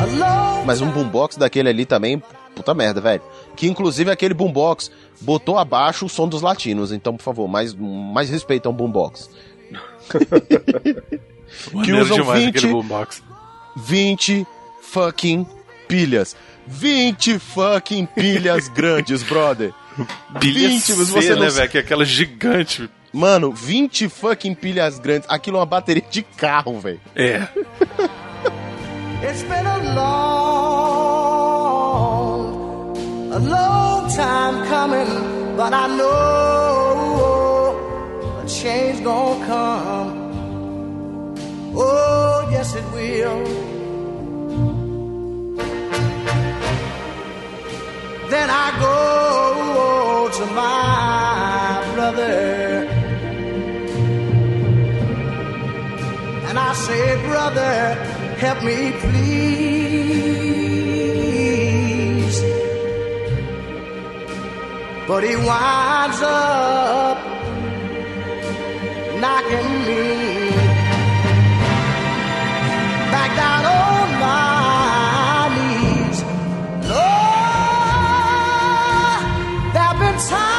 a long. Mas um boombox daquele ali também, puta merda, velho. Que inclusive aquele boombox botou abaixo o som dos latinos. Então, por favor, mais, mais respeito ao boombox. que usam demais 20, aquele boombox. 20 fucking pilhas. 20 fucking pilhas grandes, brother. Pilha 20, C, mas você não né, velho? Que é aquela gigante. Mano, 20 fucking pilhas grandes. Aquilo é uma bateria de carro, velho. É. It's been a long, a long time coming, but I know a change gonna come. Oh, yes, it will. Then I go to my brother. And I say, brother, help me please. But he winds up knocking me back down on my knees. Lord, there've been times